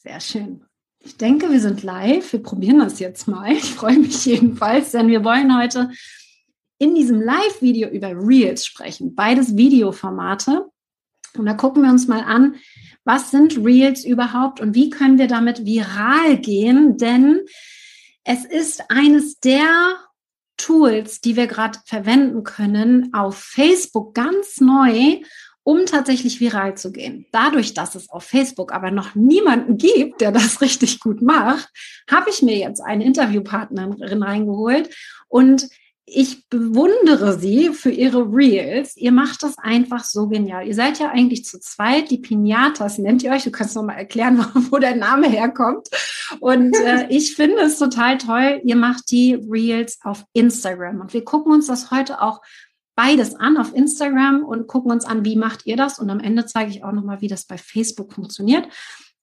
Sehr schön. Ich denke, wir sind live. Wir probieren das jetzt mal. Ich freue mich jedenfalls, denn wir wollen heute in diesem Live-Video über Reels sprechen. Beides Videoformate. Und da gucken wir uns mal an, was sind Reels überhaupt und wie können wir damit viral gehen? Denn es ist eines der Tools, die wir gerade verwenden können, auf Facebook ganz neu um tatsächlich viral zu gehen. Dadurch, dass es auf Facebook aber noch niemanden gibt, der das richtig gut macht, habe ich mir jetzt eine Interviewpartnerin reingeholt und ich bewundere sie für ihre Reels. Ihr macht das einfach so genial. Ihr seid ja eigentlich zu zweit. Die Pinatas nennt ihr euch. Du kannst noch mal erklären, wo der Name herkommt. Und äh, ich finde es total toll. Ihr macht die Reels auf Instagram. Und wir gucken uns das heute auch beides an auf Instagram und gucken uns an, wie macht ihr das? Und am Ende zeige ich auch nochmal, wie das bei Facebook funktioniert.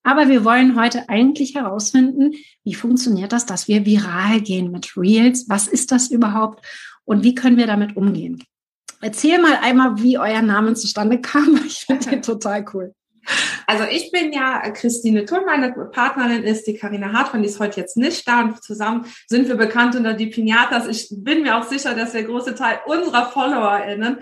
Aber wir wollen heute eigentlich herausfinden, wie funktioniert das, dass wir viral gehen mit Reels? Was ist das überhaupt? Und wie können wir damit umgehen? Erzähl mal einmal, wie euer Name zustande kam. Ich finde den total cool. Also ich bin ja Christine Thun, meine Partnerin ist die Karina Hartmann, die ist heute jetzt nicht da und zusammen sind wir bekannt unter die Pinatas. Ich bin mir auch sicher, dass der große Teil unserer FollowerInnen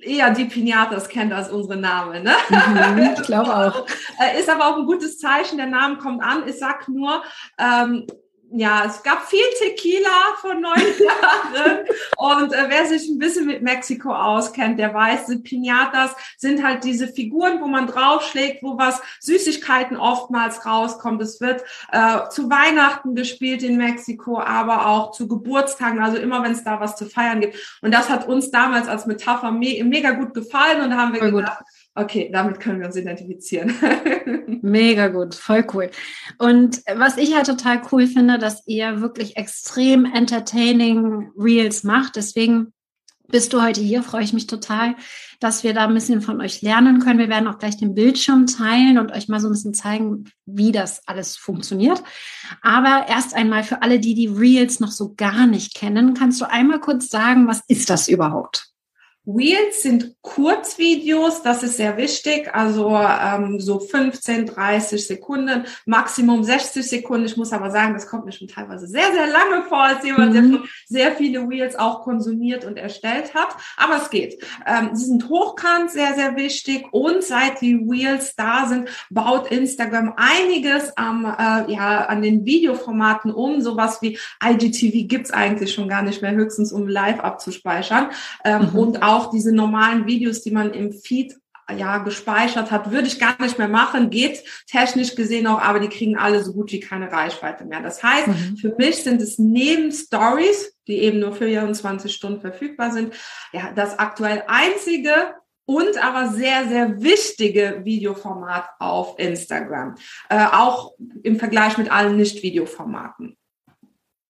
eher die Pinatas kennt als unsere Namen. Ne? Mhm, ich glaube auch. Äh, ist aber auch ein gutes Zeichen, der Name kommt an. Ich sag nur, ähm, ja, es gab viel Tequila vor neun Jahren. Und äh, wer sich ein bisschen mit Mexiko auskennt, der weiß, die Pinatas sind halt diese Figuren, wo man draufschlägt, wo was Süßigkeiten oftmals rauskommt. Es wird äh, zu Weihnachten gespielt in Mexiko, aber auch zu Geburtstagen, also immer wenn es da was zu feiern gibt. Und das hat uns damals als Metapher me mega gut gefallen und da haben wir Voll gedacht, gut Okay, damit können wir uns identifizieren. Mega gut, voll cool. Und was ich halt total cool finde, dass ihr wirklich extrem entertaining Reels macht. Deswegen bist du heute hier, freue ich mich total, dass wir da ein bisschen von euch lernen können. Wir werden auch gleich den Bildschirm teilen und euch mal so ein bisschen zeigen, wie das alles funktioniert. Aber erst einmal für alle, die die Reels noch so gar nicht kennen, kannst du einmal kurz sagen, was ist das überhaupt? Reels sind Kurzvideos, das ist sehr wichtig, also ähm, so 15, 30 Sekunden, Maximum 60 Sekunden. Ich muss aber sagen, das kommt mir schon teilweise sehr, sehr lange vor, als jemand, mhm. der schon sehr viele Reels auch konsumiert und erstellt hat. Aber es geht. Ähm, sie sind hochkant, sehr, sehr wichtig. Und seit die Reels da sind, baut Instagram einiges am, äh, ja, an den Videoformaten um. Sowas wie IGTV gibt's eigentlich schon gar nicht mehr, höchstens um live abzuspeichern. Ähm, mhm. Und auch auch diese normalen Videos, die man im Feed ja gespeichert hat, würde ich gar nicht mehr machen, geht technisch gesehen auch, aber die kriegen alle so gut wie keine Reichweite mehr. Das heißt, mhm. für mich sind es neben Stories, die eben nur 24 Stunden verfügbar sind, ja, das aktuell einzige und aber sehr, sehr wichtige Videoformat auf Instagram. Äh, auch im Vergleich mit allen Nicht-Videoformaten.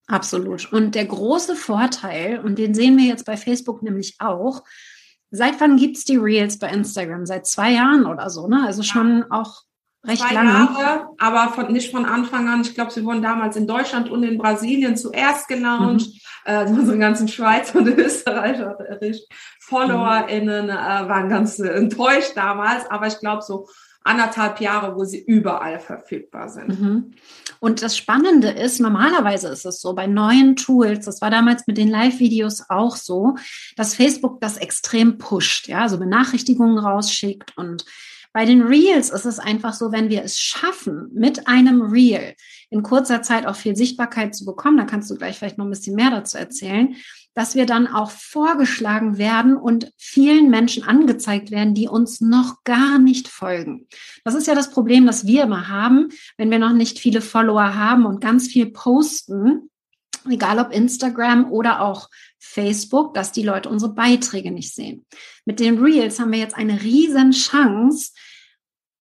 Absolut. Und der große Vorteil, und den sehen wir jetzt bei Facebook nämlich auch, seit wann gibt's die Reels bei Instagram? Seit zwei Jahren oder so, ne? Also schon ja. auch recht zwei lange. Jahre, aber von, nicht von Anfang an. Ich glaube, sie wurden damals in Deutschland und in Brasilien zuerst gelauncht. Mhm. Äh, unsere ganzen Schweizer und Österreicher FollowerInnen mhm. äh, waren ganz äh, enttäuscht damals, aber ich glaube, so anderthalb Jahre, wo sie überall verfügbar sind. Mhm. Und das Spannende ist, normalerweise ist es so, bei neuen Tools, das war damals mit den Live-Videos auch so, dass Facebook das extrem pusht, ja, also Benachrichtigungen rausschickt und bei den Reels ist es einfach so, wenn wir es schaffen, mit einem Reel in kurzer Zeit auch viel Sichtbarkeit zu bekommen, da kannst du gleich vielleicht noch ein bisschen mehr dazu erzählen, dass wir dann auch vorgeschlagen werden und vielen Menschen angezeigt werden, die uns noch gar nicht folgen. Das ist ja das Problem, das wir immer haben, wenn wir noch nicht viele Follower haben und ganz viel posten, egal ob Instagram oder auch Facebook, dass die Leute unsere Beiträge nicht sehen. Mit den Reels haben wir jetzt eine riesen Chance,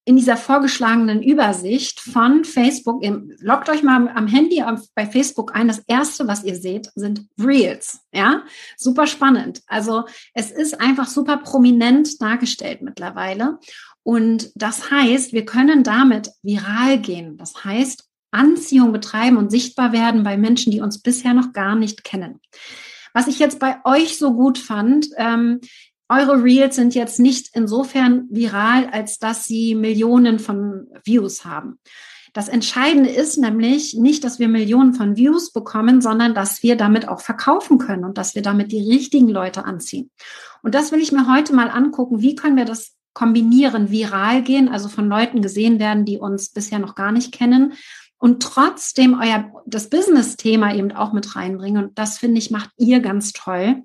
in dieser vorgeschlagenen Übersicht von Facebook, loggt euch mal am Handy bei Facebook ein. Das erste, was ihr seht, sind Reels. Ja, super spannend. Also es ist einfach super prominent dargestellt mittlerweile. Und das heißt, wir können damit viral gehen. Das heißt, Anziehung betreiben und sichtbar werden bei Menschen, die uns bisher noch gar nicht kennen. Was ich jetzt bei euch so gut fand, ähm, eure Reels sind jetzt nicht insofern viral, als dass sie Millionen von Views haben. Das Entscheidende ist nämlich nicht, dass wir Millionen von Views bekommen, sondern dass wir damit auch verkaufen können und dass wir damit die richtigen Leute anziehen. Und das will ich mir heute mal angucken. Wie können wir das kombinieren, viral gehen, also von Leuten gesehen werden, die uns bisher noch gar nicht kennen und trotzdem euer, das Business-Thema eben auch mit reinbringen. Und das finde ich, macht ihr ganz toll.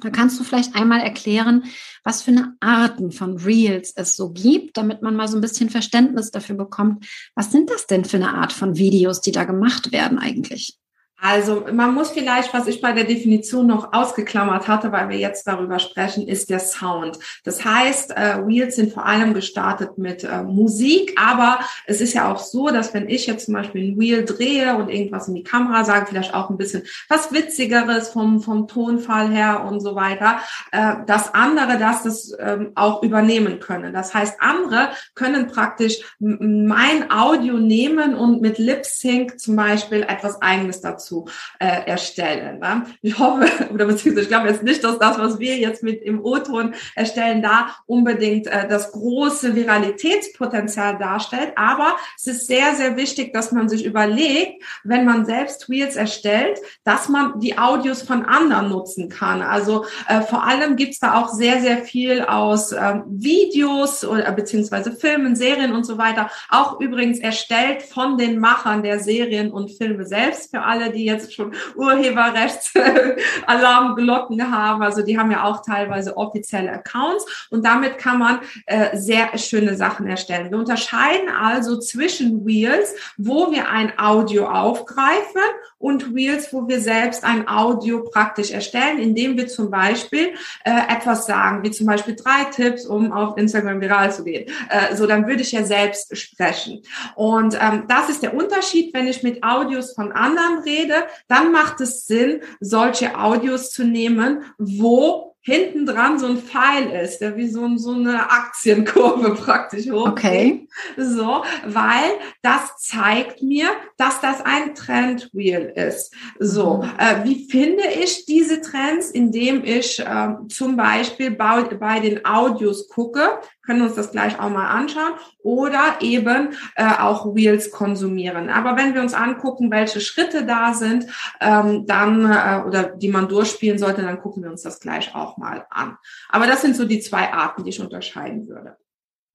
Da kannst du vielleicht einmal erklären, was für eine Arten von Reels es so gibt, damit man mal so ein bisschen Verständnis dafür bekommt. Was sind das denn für eine Art von Videos, die da gemacht werden eigentlich? Also man muss vielleicht, was ich bei der Definition noch ausgeklammert hatte, weil wir jetzt darüber sprechen, ist der Sound. Das heißt, äh, Reels sind vor allem gestartet mit äh, Musik, aber es ist ja auch so, dass wenn ich jetzt zum Beispiel ein Reel drehe und irgendwas in die Kamera sage, vielleicht auch ein bisschen was Witzigeres vom, vom Tonfall her und so weiter, äh, dass andere das, das ähm, auch übernehmen können. Das heißt, andere können praktisch mein Audio nehmen und mit Lip Sync zum Beispiel etwas Eigenes dazu zu äh, erstellen. Ne? Ich hoffe, oder beziehungsweise ich glaube jetzt nicht, dass das, was wir jetzt mit im O-Ton erstellen, da unbedingt äh, das große Viralitätspotenzial darstellt. Aber es ist sehr, sehr wichtig, dass man sich überlegt, wenn man selbst Reels erstellt, dass man die Audios von anderen nutzen kann. Also äh, vor allem gibt's da auch sehr, sehr viel aus äh, Videos oder beziehungsweise Filmen, Serien und so weiter. Auch übrigens erstellt von den Machern der Serien und Filme selbst für alle, die jetzt schon Urheberrechtsalarmglocken haben. Also die haben ja auch teilweise offizielle Accounts und damit kann man äh, sehr schöne Sachen erstellen. Wir unterscheiden also zwischen Reels, wo wir ein Audio aufgreifen und Reels, wo wir selbst ein Audio praktisch erstellen, indem wir zum Beispiel äh, etwas sagen, wie zum Beispiel drei Tipps, um auf Instagram viral zu gehen. Äh, so, dann würde ich ja selbst sprechen. Und ähm, das ist der Unterschied, wenn ich mit Audios von anderen rede, dann macht es Sinn, solche Audios zu nehmen, wo hinten dran so ein Pfeil ist, der wie so, so eine Aktienkurve praktisch hoch. Okay. So, weil das zeigt mir, dass das ein Trendwheel ist. So, mhm. äh, wie finde ich diese Trends? Indem ich äh, zum Beispiel bei, bei den Audios gucke, können uns das gleich auch mal anschauen oder eben äh, auch Reels konsumieren. Aber wenn wir uns angucken, welche Schritte da sind, ähm, dann äh, oder die man durchspielen sollte, dann gucken wir uns das gleich auch mal an. Aber das sind so die zwei Arten, die ich unterscheiden würde.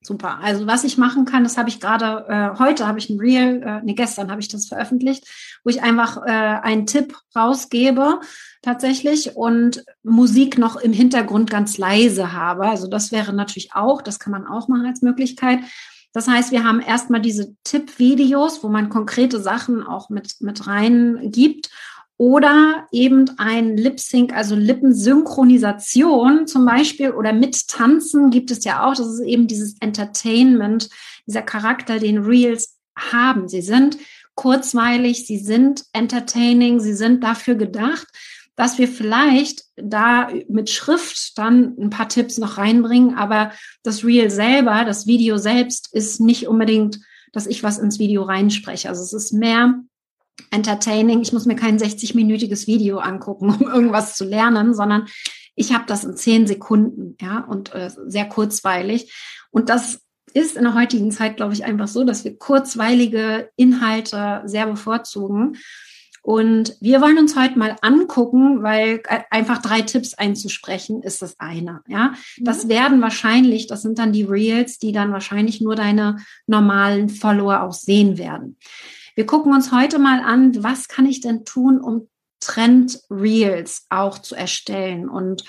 Super. Also was ich machen kann, das habe ich gerade, äh, heute habe ich ein Reel, äh, nee, gestern habe ich das veröffentlicht, wo ich einfach äh, einen Tipp rausgebe tatsächlich und Musik noch im Hintergrund ganz leise habe. Also das wäre natürlich auch, das kann man auch machen als Möglichkeit. Das heißt, wir haben erstmal diese Tipp-Videos, wo man konkrete Sachen auch mit, mit rein gibt oder eben ein Lip-Sync, also Lippensynchronisation zum Beispiel oder mit Tanzen gibt es ja auch. Das ist eben dieses Entertainment, dieser Charakter, den Reels haben. Sie sind kurzweilig, sie sind entertaining, sie sind dafür gedacht, dass wir vielleicht da mit Schrift dann ein paar Tipps noch reinbringen, aber das Reel selber, das Video selbst ist nicht unbedingt, dass ich was ins Video reinspreche. Also es ist mehr entertaining. Ich muss mir kein 60-minütiges Video angucken, um irgendwas zu lernen, sondern ich habe das in zehn Sekunden, ja, und äh, sehr kurzweilig. Und das ist in der heutigen Zeit, glaube ich, einfach so, dass wir kurzweilige Inhalte sehr bevorzugen. Und wir wollen uns heute mal angucken, weil äh, einfach drei Tipps einzusprechen ist das eine. Ja, das mhm. werden wahrscheinlich, das sind dann die Reels, die dann wahrscheinlich nur deine normalen Follower auch sehen werden. Wir gucken uns heute mal an, was kann ich denn tun, um Trend Reels auch zu erstellen. Und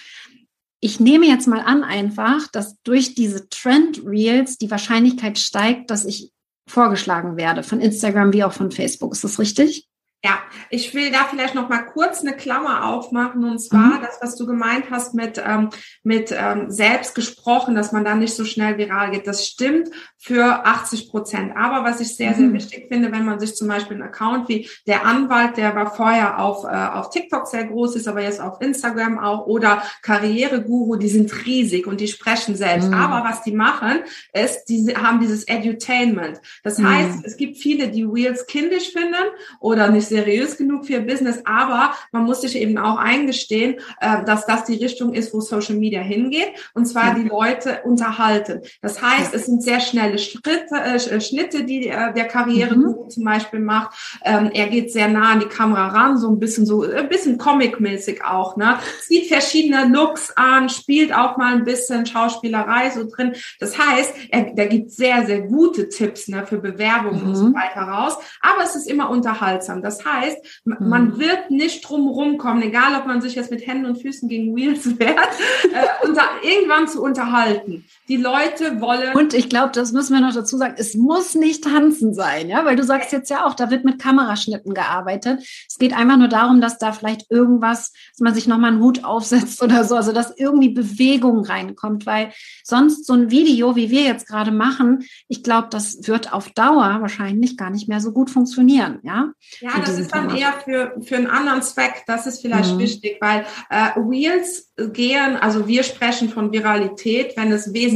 ich nehme jetzt mal an einfach, dass durch diese Trend Reels die Wahrscheinlichkeit steigt, dass ich vorgeschlagen werde von Instagram wie auch von Facebook. Ist das richtig? Ja, ich will da vielleicht noch mal kurz eine Klammer aufmachen und zwar mhm. das, was du gemeint hast mit ähm, mit ähm, selbst gesprochen, dass man dann nicht so schnell viral geht. Das stimmt für 80 Prozent. Aber was ich sehr sehr mhm. wichtig finde, wenn man sich zum Beispiel einen Account wie der Anwalt, der war vorher auf äh, auf TikTok sehr groß, ist aber jetzt auf Instagram auch oder Karriereguru, die sind riesig und die sprechen selbst. Mhm. Aber was die machen, ist, die haben dieses Edutainment. Das mhm. heißt, es gibt viele, die Reels kindisch finden oder nicht seriös genug für ihr Business, aber man muss sich eben auch eingestehen, äh, dass das die Richtung ist, wo Social Media hingeht, und zwar die Leute unterhalten. Das heißt, es sind sehr schnelle Schritte, äh, Schnitte, die äh, der Karriere mhm. zum Beispiel macht. Ähm, er geht sehr nah an die Kamera ran, so ein bisschen so, ein bisschen Comic-mäßig auch, ne? Zieht verschiedene Looks an, spielt auch mal ein bisschen Schauspielerei so drin. Das heißt, er, der gibt sehr, sehr gute Tipps ne, für Bewerbungen mhm. und so mhm. weiter raus. Aber es ist immer unterhaltsam. Das heißt, mhm. man wird nicht drum rumkommen, egal ob man sich jetzt mit Händen und Füßen gegen Wheels wehrt, äh, unter, irgendwann zu unterhalten. Die Leute wollen. Und ich glaube, das müssen wir noch dazu sagen, es muss nicht tanzen sein, ja, weil du sagst jetzt ja auch, da wird mit Kameraschnitten gearbeitet. Es geht einfach nur darum, dass da vielleicht irgendwas, dass man sich nochmal einen Hut aufsetzt oder so, also dass irgendwie Bewegung reinkommt, weil sonst so ein Video, wie wir jetzt gerade machen, ich glaube, das wird auf Dauer wahrscheinlich gar nicht mehr so gut funktionieren, ja? Ja, das ist dann Format. eher für, für einen anderen Zweck, das ist vielleicht mhm. wichtig, weil äh, Wheels gehen, also wir sprechen von Viralität, wenn es wesentlich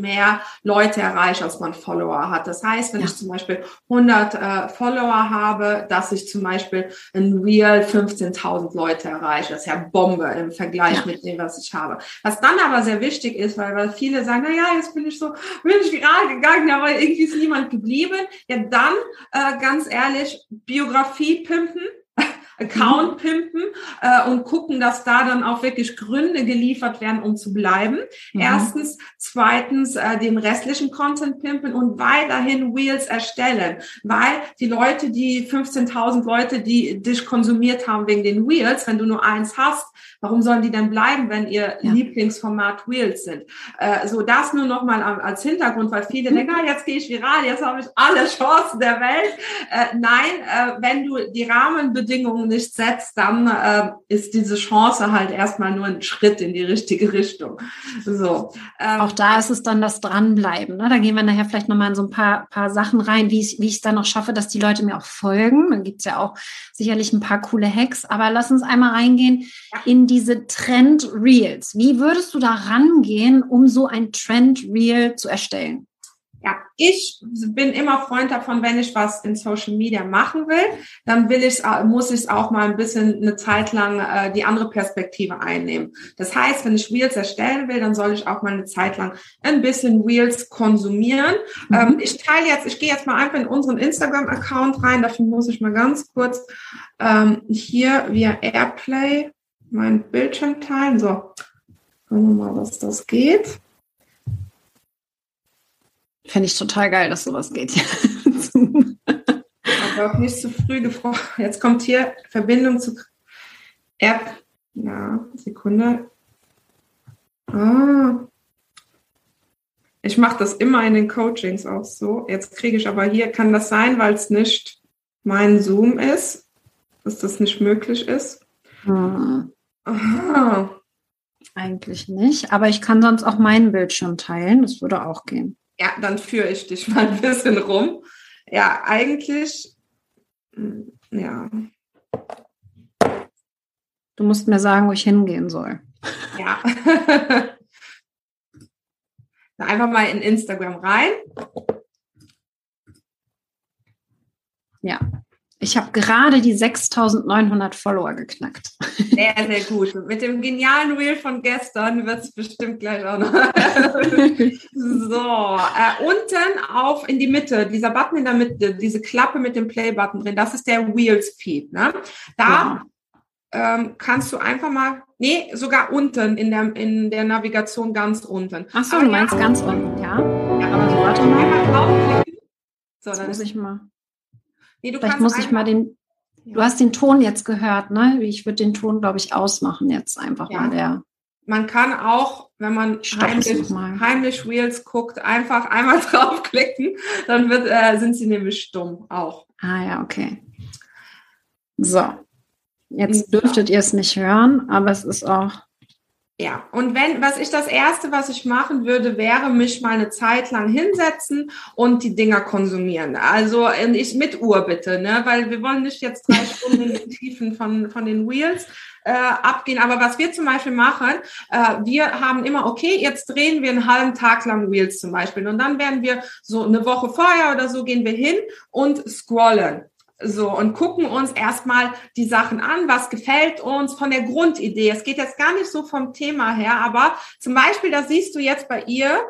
mehr Leute erreicht, als man Follower hat. Das heißt, wenn ja. ich zum Beispiel 100 äh, Follower habe, dass ich zum Beispiel ein Real 15.000 Leute erreiche. Das ist ja Bombe im Vergleich ja. mit dem, was ich habe. Was dann aber sehr wichtig ist, weil, weil viele sagen, na ja, jetzt bin ich so, bin ich gerade gegangen, aber irgendwie ist niemand geblieben. Ja, dann, äh, ganz ehrlich, Biografie pimpen Account mhm. pimpen äh, und gucken, dass da dann auch wirklich Gründe geliefert werden, um zu bleiben. Mhm. Erstens. Zweitens, äh, den restlichen Content pimpen und weiterhin Wheels erstellen, weil die Leute, die 15.000 Leute, die dich konsumiert haben wegen den Wheels, wenn du nur eins hast, warum sollen die denn bleiben, wenn ihr ja. Lieblingsformat Wheels sind? Äh, so das nur noch mal als Hintergrund, weil viele mhm. denken, ah, jetzt gehe ich viral, jetzt habe ich alle Chancen der Welt. Äh, nein, äh, wenn du die Rahmenbedingungen nicht setzt, dann äh, ist diese Chance halt erstmal nur ein Schritt in die richtige Richtung. So. Ähm, Auch da ist es dann das Dranbleiben. Ne? Da gehen wir nachher vielleicht nochmal in so ein paar, paar Sachen rein, wie ich, es dann noch schaffe, dass die Leute mir auch folgen. Dann gibt's ja auch sicherlich ein paar coole Hacks. Aber lass uns einmal reingehen in diese Trend Reels. Wie würdest du da rangehen, um so ein Trend Reel zu erstellen? Ja, ich bin immer Freund davon, wenn ich was in Social Media machen will, dann will ich, muss ich auch mal ein bisschen eine Zeit lang äh, die andere Perspektive einnehmen. Das heißt, wenn ich Reels erstellen will, dann soll ich auch mal eine Zeit lang ein bisschen Reels konsumieren. Mhm. Ähm, ich teile jetzt, ich gehe jetzt mal einfach in unseren Instagram-Account rein. Dafür muss ich mal ganz kurz ähm, hier via Airplay mein Bildschirm teilen. So, schauen wir mal, was das geht. Fände ich total geil, dass sowas geht. Aber auch nicht zu früh gefroren. Jetzt kommt hier Verbindung zu App. Ja, Sekunde. Ah. Ich mache das immer in den Coachings auch so. Jetzt kriege ich aber hier, kann das sein, weil es nicht mein Zoom ist, dass das nicht möglich ist? Hm. Aha. Eigentlich nicht, aber ich kann sonst auch meinen Bildschirm teilen. Das würde auch gehen. Ja, dann führe ich dich mal ein bisschen rum. Ja, eigentlich, hm, ja. Du musst mir sagen, wo ich hingehen soll. Ja. Einfach mal in Instagram rein. Ja. Ich habe gerade die 6900 Follower geknackt. Sehr, sehr gut. Mit dem genialen Reel von gestern wird es bestimmt gleich auch noch. so, äh, unten auf in die Mitte, dieser Button in der Mitte, diese Klappe mit dem Play-Button drin, das ist der Wheels Feed. Ne? Da ja. ähm, kannst du einfach mal, nee, sogar unten in der, in der Navigation ganz unten. Ach so, du meinst ja, ganz unten, ja? Ja, aber so, warte mal. Einmal draufklicken. So, dann muss ich mal. Nee, Vielleicht muss ich mal den. Ja. Du hast den Ton jetzt gehört, ne? Ich würde den Ton, glaube ich, ausmachen jetzt einfach ja. mal der. Man kann auch, wenn man heimlich, heimlich Reels guckt, einfach einmal draufklicken, dann wird, äh, sind sie nämlich stumm auch. Ah ja, okay. So. Jetzt dürftet ihr es nicht hören, aber es ist auch ja, und wenn, was ich das erste, was ich machen würde, wäre mich mal eine Zeit lang hinsetzen und die Dinger konsumieren. Also ich mit Uhr bitte, ne? Weil wir wollen nicht jetzt drei Stunden in Tiefen von, von den Wheels äh, abgehen. Aber was wir zum Beispiel machen, äh, wir haben immer, okay, jetzt drehen wir einen halben Tag lang Wheels zum Beispiel. Und dann werden wir so eine Woche vorher oder so gehen wir hin und scrollen So, und gucken uns erstmal die Sachen an, was gefällt uns von der Grundidee. Es geht jetzt gar nicht so vom Thema her, aber zum Beispiel, da siehst du jetzt bei ihr,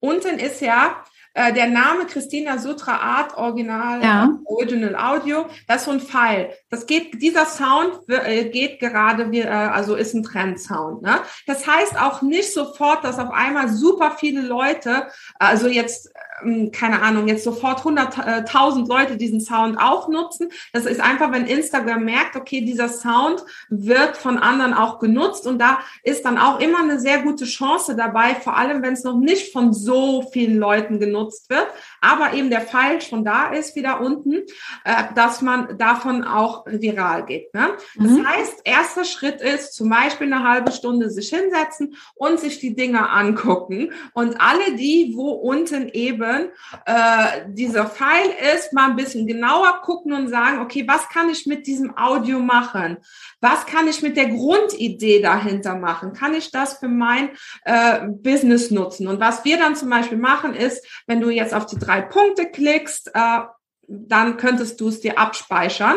unten ist ja äh, der Name Christina Sutra Art Original ja. Original Audio, das ist so ein Pfeil. Das geht, dieser Sound äh, geht gerade, wie, äh, also ist ein Trendsound. Ne? Das heißt auch nicht sofort, dass auf einmal super viele Leute, also jetzt keine Ahnung, jetzt sofort 100.000 Leute diesen Sound auch nutzen. Das ist einfach, wenn Instagram merkt, okay, dieser Sound wird von anderen auch genutzt und da ist dann auch immer eine sehr gute Chance dabei, vor allem wenn es noch nicht von so vielen Leuten genutzt wird, aber eben der Pfeil schon da ist, wieder unten, äh, dass man davon auch viral geht. Ne? Das mhm. heißt, erster Schritt ist zum Beispiel eine halbe Stunde sich hinsetzen und sich die Dinge angucken und alle die, wo unten eben können, äh, dieser Pfeil ist, mal ein bisschen genauer gucken und sagen, okay, was kann ich mit diesem Audio machen? Was kann ich mit der Grundidee dahinter machen? Kann ich das für mein äh, Business nutzen? Und was wir dann zum Beispiel machen, ist, wenn du jetzt auf die drei Punkte klickst, äh, dann könntest du es dir abspeichern.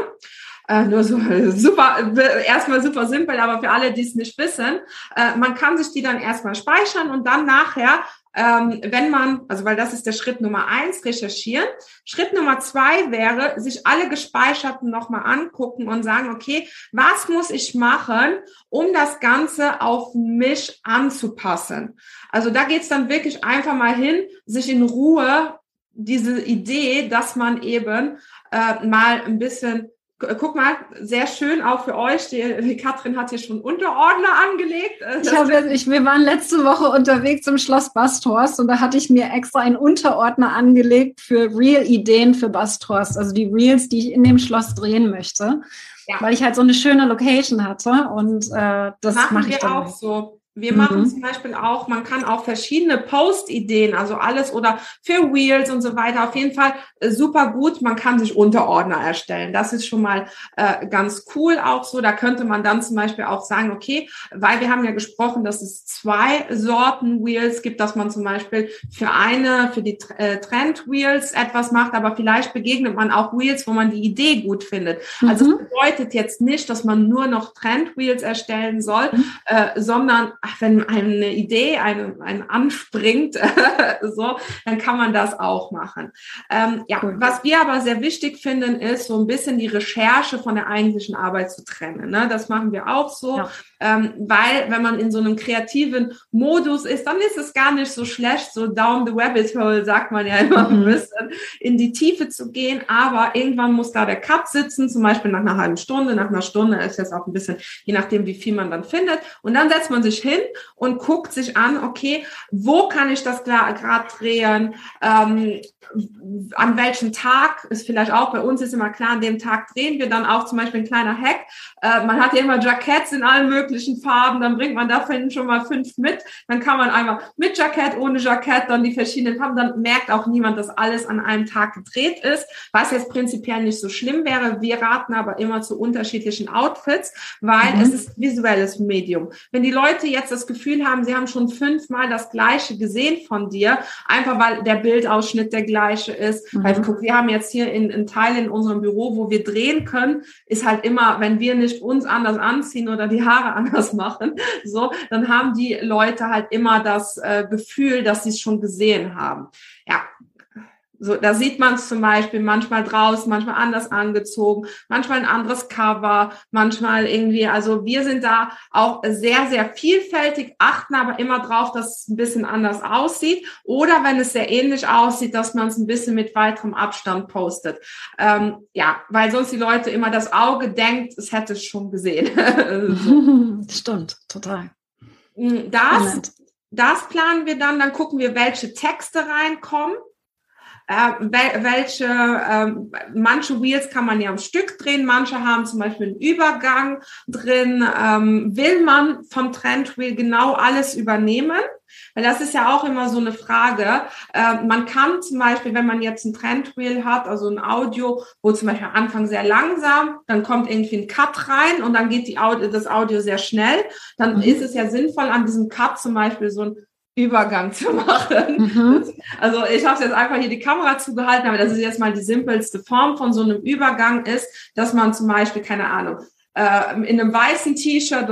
Äh, nur so super, erstmal super simpel, aber für alle, die es nicht wissen, äh, man kann sich die dann erstmal speichern und dann nachher ähm, wenn man, also weil das ist der Schritt Nummer eins, recherchieren. Schritt Nummer zwei wäre, sich alle gespeicherten nochmal angucken und sagen, okay, was muss ich machen, um das Ganze auf mich anzupassen? Also da geht's dann wirklich einfach mal hin, sich in Ruhe diese Idee, dass man eben äh, mal ein bisschen Guck mal, sehr schön auch für euch. Die, die Katrin hat hier schon Unterordner angelegt. Ich habe, ich, wir waren letzte Woche unterwegs im Schloss Basthorst und da hatte ich mir extra einen Unterordner angelegt für Real-Ideen für Basthorst, also die Reels, die ich in dem Schloss drehen möchte, ja. weil ich halt so eine schöne Location hatte und äh, das mache ich dann auch so. Wir mhm. machen zum Beispiel auch, man kann auch verschiedene Post-Ideen, also alles oder für Wheels und so weiter, auf jeden Fall äh, super gut. Man kann sich Unterordner erstellen. Das ist schon mal äh, ganz cool auch so. Da könnte man dann zum Beispiel auch sagen, okay, weil wir haben ja gesprochen, dass es zwei Sorten Wheels gibt, dass man zum Beispiel für eine, für die äh, Trend Wheels etwas macht, aber vielleicht begegnet man auch Wheels, wo man die Idee gut findet. Also mhm. Also das bedeutet jetzt nicht, dass man nur noch Trend Wheels erstellen soll, mhm. äh, sondern wenn eine Idee einen, einen anspringt, so, dann kann man das auch machen. Ähm, ja, cool. was wir aber sehr wichtig finden, ist so ein bisschen die Recherche von der eigentlichen Arbeit zu trennen. Ne? Das machen wir auch so. Ja. Ähm, weil wenn man in so einem kreativen Modus ist, dann ist es gar nicht so schlecht, so down the rabbit hole, sagt man ja immer mhm. ein bisschen, in die Tiefe zu gehen. Aber irgendwann muss da der Cut sitzen, zum Beispiel nach einer halben Stunde, nach einer Stunde ist jetzt auch ein bisschen, je nachdem, wie viel man dann findet. Und dann setzt man sich hin und guckt sich an, okay, wo kann ich das gerade drehen? Ähm, an welchem Tag ist vielleicht auch bei uns ist immer klar, an dem Tag drehen wir dann auch zum Beispiel ein kleiner Hack. Äh, man hat ja immer Jacketts in allen möglichen Farben, dann bringt man davon schon mal fünf mit. Dann kann man einmal mit Jackett, ohne Jackett, dann die verschiedenen Farben. Dann merkt auch niemand, dass alles an einem Tag gedreht ist, was jetzt prinzipiell nicht so schlimm wäre. Wir raten aber immer zu unterschiedlichen Outfits, weil mhm. es ist visuelles Medium. Wenn die Leute jetzt das Gefühl haben, sie haben schon fünfmal das Gleiche gesehen von dir, einfach weil der Bildausschnitt der gleiche ist. Mhm. Weil guck, wir haben jetzt hier in, in Teil in unserem Büro, wo wir drehen können, ist halt immer, wenn wir nicht uns anders anziehen oder die Haare anders machen, so, dann haben die Leute halt immer das äh, Gefühl, dass sie es schon gesehen haben. Ja, so, da sieht man es zum Beispiel manchmal draußen, manchmal anders angezogen, manchmal ein anderes Cover, manchmal irgendwie, also wir sind da auch sehr, sehr vielfältig, achten aber immer drauf, dass es ein bisschen anders aussieht oder wenn es sehr ähnlich aussieht, dass man es ein bisschen mit weiterem Abstand postet. Ähm, ja, weil sonst die Leute immer das Auge denkt, es hätte es schon gesehen. so. Stimmt, total. Das, das planen wir dann, dann gucken wir, welche Texte reinkommen äh, welche, äh, manche Wheels kann man ja am Stück drehen, manche haben zum Beispiel einen Übergang drin. Ähm, will man vom Trendwheel genau alles übernehmen? Weil das ist ja auch immer so eine Frage. Äh, man kann zum Beispiel, wenn man jetzt ein Trendwheel hat, also ein Audio, wo zum Beispiel am Anfang sehr langsam, dann kommt irgendwie ein Cut rein und dann geht die Audio, das Audio sehr schnell, dann mhm. ist es ja sinnvoll, an diesem Cut zum Beispiel so ein Übergang zu machen. Mhm. Also ich habe jetzt einfach hier die Kamera zugehalten, aber das ist jetzt mal die simpelste Form von so einem Übergang ist, dass man zum Beispiel, keine Ahnung, äh, in einem weißen T-Shirt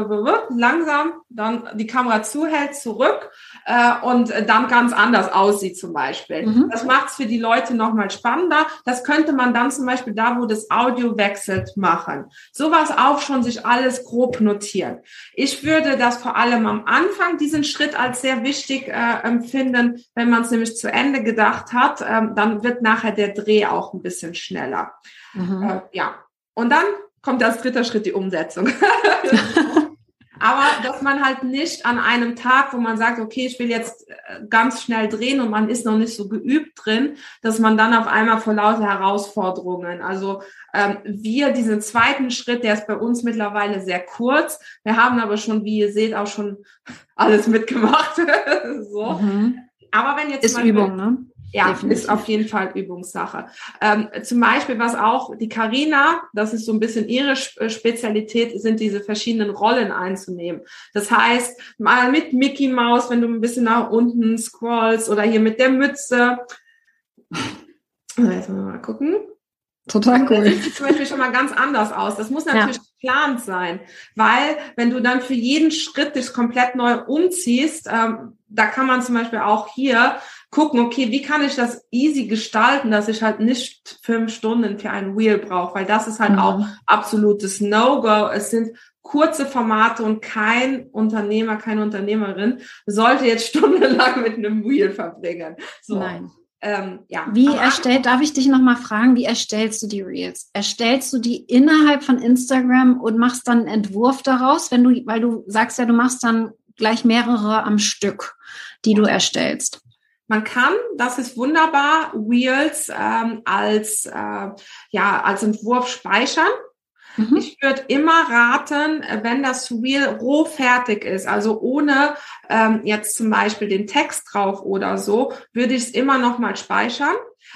langsam dann die Kamera zuhält, zurück äh, und dann ganz anders aussieht zum Beispiel. Mhm. Das macht es für die Leute nochmal spannender. Das könnte man dann zum Beispiel da, wo das Audio wechselt, machen. Sowas auch schon sich alles grob notieren. Ich würde das vor allem am Anfang diesen Schritt als sehr wichtig äh, empfinden, wenn man es nämlich zu Ende gedacht hat, ähm, dann wird nachher der Dreh auch ein bisschen schneller. Mhm. Äh, ja. Und dann kommt als dritter Schritt die Umsetzung. Aber dass man halt nicht an einem Tag, wo man sagt, okay, ich will jetzt äh, ganz schnell drehen und man ist noch nicht so geübt drin, dass man dann auf einmal vor lauter Herausforderungen, also ähm, wir diesen zweiten Schritt, der ist bei uns mittlerweile sehr kurz. Wir haben aber schon, wie ihr seht, auch schon alles mitgemacht. so. Mhm. Aber wenn jetzt ist Übung, ne? Ja, Definitiv. ist auf jeden Fall Übungssache. Ähm, zum Beispiel, was auch die Karina, das ist so ein bisschen ihre äh, Spezialität, sind diese verschiedenen Rollen einzunehmen. Das heißt, mal mit Mickey Mouse, wenn du ein bisschen nach unten scrollst oder hier mit der Mütze. Jetzt mal gucken. Total cool. Das sieht zum Beispiel schon mal ganz anders aus. Das muss natürlich ja. geplant sein, weil wenn du dann für jeden Schritt dich komplett neu umziehst, ähm, da kann man zum Beispiel auch hier gucken, okay, wie kann ich das easy gestalten, dass ich halt nicht fünf Stunden für ein Wheel brauche, weil das ist halt mhm. auch absolutes No-Go. Es sind kurze Formate und kein Unternehmer, keine Unternehmerin sollte jetzt stundenlang mit einem Wheel verbringen. So. Nein. Ähm, ja. Wie erstellt, darf ich dich nochmal fragen, wie erstellst du die Reels? Erstellst du die innerhalb von Instagram und machst dann einen Entwurf daraus, wenn du, weil du sagst ja, du machst dann gleich mehrere am Stück, die du erstellst? Man kann, das ist wunderbar, Wheels ähm, als, äh, ja, als Entwurf speichern. Mhm. Ich würde immer raten, wenn das Wheel roh fertig ist, also ohne ähm, jetzt zum Beispiel den Text drauf oder so, würde ich es immer noch mal speichern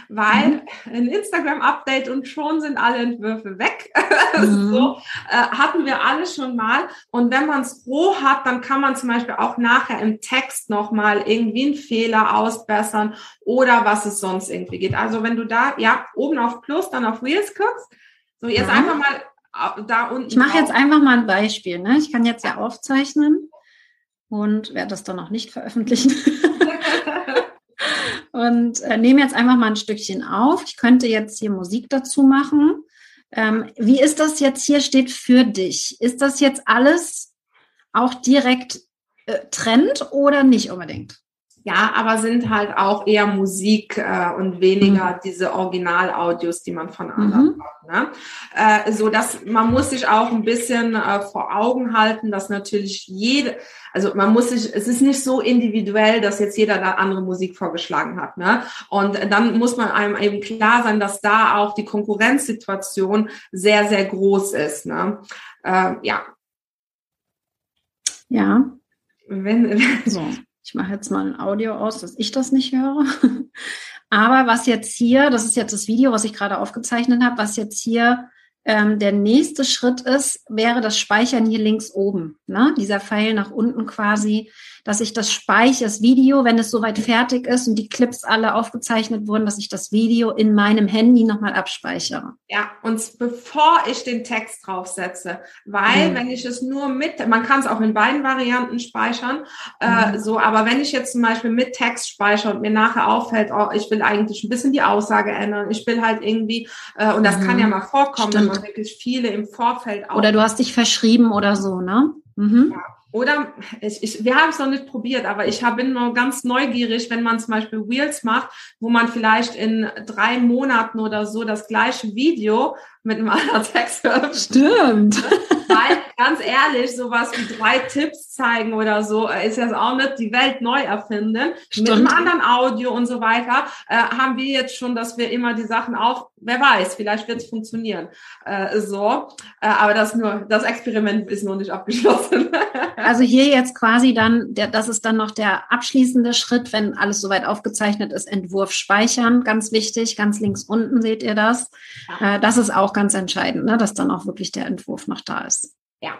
weil mhm. ein Instagram-Update und schon sind alle Entwürfe weg. Mhm. so äh, hatten wir alle schon mal. Und wenn man es roh hat, dann kann man zum Beispiel auch nachher im Text nochmal irgendwie einen Fehler ausbessern oder was es sonst irgendwie geht. Also wenn du da, ja, oben auf Plus, dann auf Wheels guckst, so jetzt mhm. einfach mal äh, da unten. Ich mache jetzt einfach mal ein Beispiel. Ne? Ich kann jetzt ja aufzeichnen und werde das dann auch nicht veröffentlichen. und äh, nehme jetzt einfach mal ein Stückchen auf. Ich könnte jetzt hier Musik dazu machen. Ähm, wie ist das jetzt hier steht für dich? Ist das jetzt alles auch direkt äh, Trend oder nicht unbedingt? Ja, aber sind halt auch eher Musik äh, und weniger mhm. diese Originalaudios, die man von anderen mhm. hat. Ne? Äh, so dass man muss sich auch ein bisschen äh, vor Augen halten, dass natürlich jede, also man muss sich, es ist nicht so individuell, dass jetzt jeder da andere Musik vorgeschlagen hat. Ne? Und dann muss man einem eben klar sein, dass da auch die Konkurrenzsituation sehr, sehr groß ist. Ne? Äh, ja. Ja. Wenn, so. Ich mache jetzt mal ein Audio aus, dass ich das nicht höre. Aber was jetzt hier, das ist jetzt das Video, was ich gerade aufgezeichnet habe, was jetzt hier ähm, der nächste Schritt ist, wäre das Speichern hier links oben. Ne? Dieser Pfeil nach unten quasi dass ich das speichere, das Video, wenn es soweit fertig ist und die Clips alle aufgezeichnet wurden, dass ich das Video in meinem Handy nochmal abspeichere. Ja, und bevor ich den Text draufsetze, weil mhm. wenn ich es nur mit, man kann es auch in beiden Varianten speichern, äh, mhm. äh, so, aber wenn ich jetzt zum Beispiel mit Text speichere und mir nachher auffällt, oh, ich will eigentlich ein bisschen die Aussage ändern, ich will halt irgendwie, äh, und das mhm. kann ja mal vorkommen, Stimmt. wenn man wirklich viele im Vorfeld auch. Oder du hast dich verschrieben oder so, ne? Mhm. Ja. Oder ich, ich, wir haben es noch nicht probiert, aber ich hab, bin nur ganz neugierig, wenn man zum Beispiel Wheels macht, wo man vielleicht in drei Monaten oder so das gleiche Video mit einem anderen Text. Stimmt. Weil, ganz ehrlich, sowas wie drei Tipps zeigen oder so, äh, ist jetzt auch nicht die Welt neu erfinden. Stimmt. Mit einem anderen Audio und so weiter äh, haben wir jetzt schon, dass wir immer die Sachen auf, wer weiß, vielleicht wird es funktionieren. Äh, so, äh, aber das nur, das Experiment ist noch nicht abgeschlossen. also hier jetzt quasi dann, der, das ist dann noch der abschließende Schritt, wenn alles soweit aufgezeichnet ist, Entwurf speichern, ganz wichtig, ganz links unten seht ihr das. Äh, das ist auch ganz entscheidend, ne, dass dann auch wirklich der Entwurf noch da ist. Ja.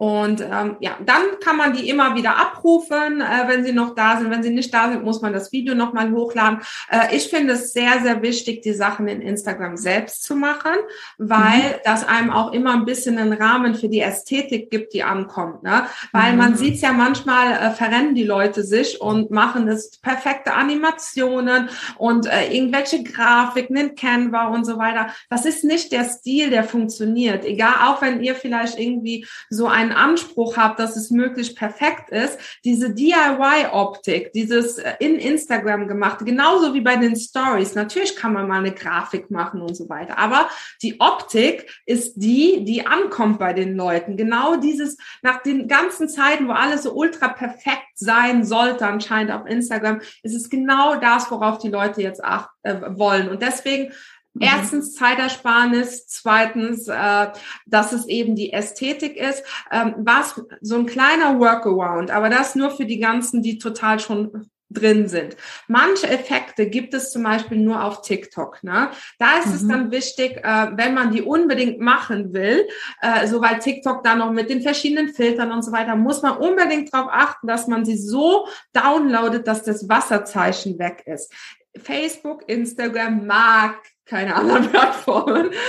Und ähm, ja, dann kann man die immer wieder abrufen, äh, wenn sie noch da sind. Wenn sie nicht da sind, muss man das Video nochmal hochladen. Äh, ich finde es sehr, sehr wichtig, die Sachen in Instagram selbst zu machen, weil mhm. das einem auch immer ein bisschen einen Rahmen für die Ästhetik gibt, die ankommt. Ne? Weil mhm. man sieht ja manchmal, äh, verrennen die Leute sich und machen das perfekte Animationen und äh, irgendwelche Grafiken in Canva und so weiter. Das ist nicht der Stil, der funktioniert. Egal, auch wenn ihr vielleicht irgendwie so ein einen Anspruch habt, dass es möglichst perfekt ist, diese DIY-Optik, dieses äh, in Instagram gemachte, genauso wie bei den Stories. Natürlich kann man mal eine Grafik machen und so weiter, aber die Optik ist die, die ankommt bei den Leuten. Genau dieses, nach den ganzen Zeiten, wo alles so ultra perfekt sein sollte, anscheinend auf Instagram, ist es genau das, worauf die Leute jetzt acht, äh, wollen. Und deswegen. Erstens Zeitersparnis, zweitens, äh, dass es eben die Ästhetik ist. Ähm, was so ein kleiner Workaround, aber das nur für die ganzen, die total schon drin sind. Manche Effekte gibt es zum Beispiel nur auf TikTok. Ne? Da ist mhm. es dann wichtig, äh, wenn man die unbedingt machen will, äh, so weil TikTok da noch mit den verschiedenen Filtern und so weiter, muss man unbedingt darauf achten, dass man sie so downloadet, dass das Wasserzeichen weg ist. Facebook, Instagram mag keine anderen Plattformen.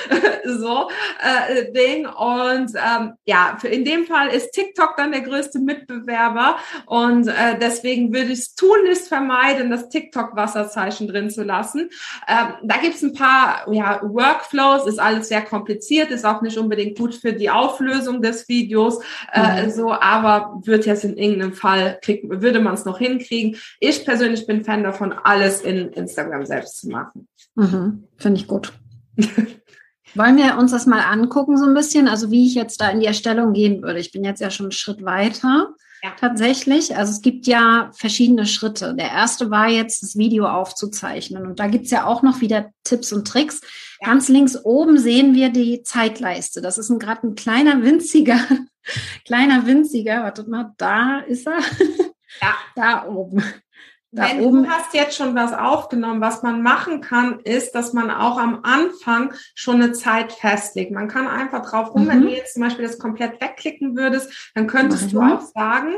So äh, Ding. Und ähm, ja für in dem Fall ist TikTok dann der größte Mitbewerber. Und äh, deswegen würde ich es tunlichst vermeiden das TikTok Wasserzeichen drin zu lassen. Ähm, da gibt's ein paar ja Workflows. Ist alles sehr kompliziert. Ist auch nicht unbedingt gut für die Auflösung des Videos äh, mhm. so. Aber wird jetzt in irgendeinem Fall krieg, würde man es noch hinkriegen. Ich persönlich bin Fan davon alles in Instagram selbst zu machen. Mhm, Finde ich gut. Wollen wir uns das mal angucken, so ein bisschen? Also, wie ich jetzt da in die Erstellung gehen würde. Ich bin jetzt ja schon einen Schritt weiter. Ja. Tatsächlich. Also es gibt ja verschiedene Schritte. Der erste war jetzt, das Video aufzuzeichnen. Und da gibt's ja auch noch wieder Tipps und Tricks. Ja. Ganz links oben sehen wir die Zeitleiste. Das ist gerade ein kleiner, winziger, kleiner, winziger, wartet mal, da ist er. Ja. Da oben. Da Wenn oben. du hast jetzt schon was aufgenommen, was man machen kann, ist, dass man auch am Anfang schon eine Zeit festlegt. Man kann einfach drauf rum, mhm. wenn du jetzt zum Beispiel das komplett wegklicken würdest, dann könntest du auch sagen,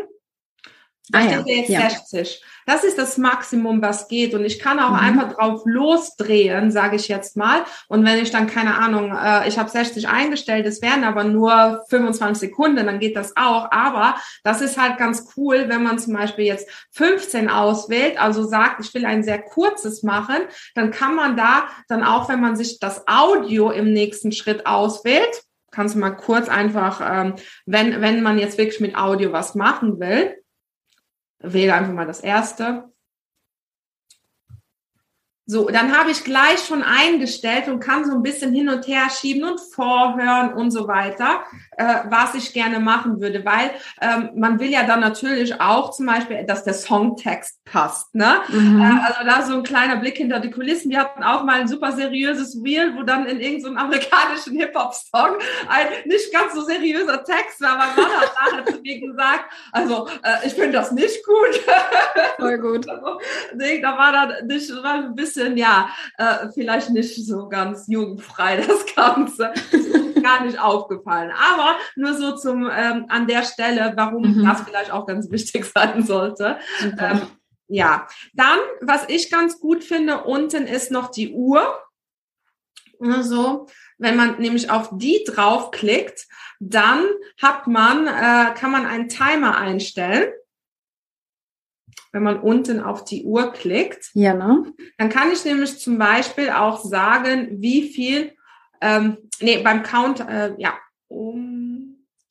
ah, ja. jetzt ja. 60. Das ist das Maximum, was geht. Und ich kann auch mhm. einfach drauf losdrehen, sage ich jetzt mal. Und wenn ich dann, keine Ahnung, äh, ich habe 60 eingestellt, es wären aber nur 25 Sekunden, dann geht das auch. Aber das ist halt ganz cool, wenn man zum Beispiel jetzt 15 auswählt, also sagt, ich will ein sehr kurzes machen, dann kann man da dann auch, wenn man sich das Audio im nächsten Schritt auswählt, kannst du mal kurz einfach, ähm, wenn, wenn man jetzt wirklich mit Audio was machen will, wähle einfach mal das erste. So, dann habe ich gleich schon eingestellt und kann so ein bisschen hin und her schieben und vorhören und so weiter, äh, was ich gerne machen würde, weil ähm, man will ja dann natürlich auch zum Beispiel, dass der Songtext passt. Ne? Mhm. Äh, also da so ein kleiner Blick hinter die Kulissen. Wir hatten auch mal ein super seriöses Reel, wo dann in irgendeinem so amerikanischen Hip-Hop-Song ein nicht ganz so seriöser Text war, aber man hat nachher zu mir gesagt, also äh, ich finde das nicht gut. Voll gut. also, da war dann nicht, war ein bisschen ja, äh, vielleicht nicht so ganz jugendfrei das Ganze. gar nicht aufgefallen. Aber nur so zum ähm, an der Stelle, warum mhm. das vielleicht auch ganz wichtig sein sollte. Ähm, ja, dann, was ich ganz gut finde, unten ist noch die Uhr. So, wenn man nämlich auf die draufklickt, dann hat man, äh, kann man einen Timer einstellen wenn man unten auf die Uhr klickt. Ja, ne? Dann kann ich nämlich zum Beispiel auch sagen, wie viel, ähm, nee, beim Count, äh, ja, um.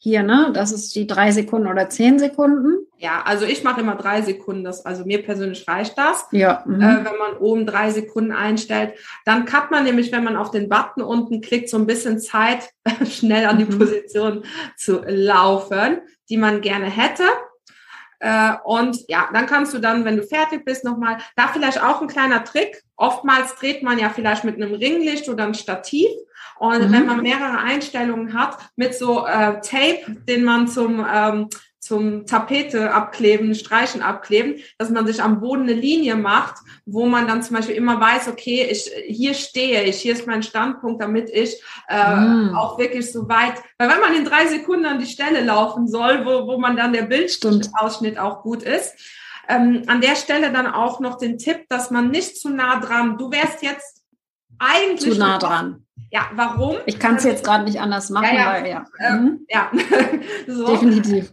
Hier, ne? Das ist die drei Sekunden oder zehn Sekunden. Ja, also ich mache immer drei Sekunden, das, also mir persönlich reicht das. Ja. Mhm. Äh, wenn man oben drei Sekunden einstellt. Dann kann man nämlich, wenn man auf den Button unten klickt, so ein bisschen Zeit, schnell an die mhm. Position zu laufen, die man gerne hätte. Äh, und ja, dann kannst du dann, wenn du fertig bist, nochmal, da vielleicht auch ein kleiner Trick. Oftmals dreht man ja vielleicht mit einem Ringlicht oder einem Stativ. Und mhm. wenn man mehrere Einstellungen hat, mit so äh, Tape, den man zum, ähm, zum Tapete abkleben, Streichen abkleben, dass man sich am Boden eine Linie macht, wo man dann zum Beispiel immer weiß, okay, ich hier stehe ich, hier ist mein Standpunkt, damit ich äh, mm. auch wirklich so weit, weil wenn man in drei Sekunden an die Stelle laufen soll, wo, wo man dann der Bildausschnitt auch gut ist. Ähm, an der Stelle dann auch noch den Tipp, dass man nicht zu nah dran, du wärst jetzt eigentlich zu nah dran. Ja, warum? Ich kann es jetzt gerade nicht anders machen, ja, ja. weil ja. Äh, mhm. ja. so. Definitiv.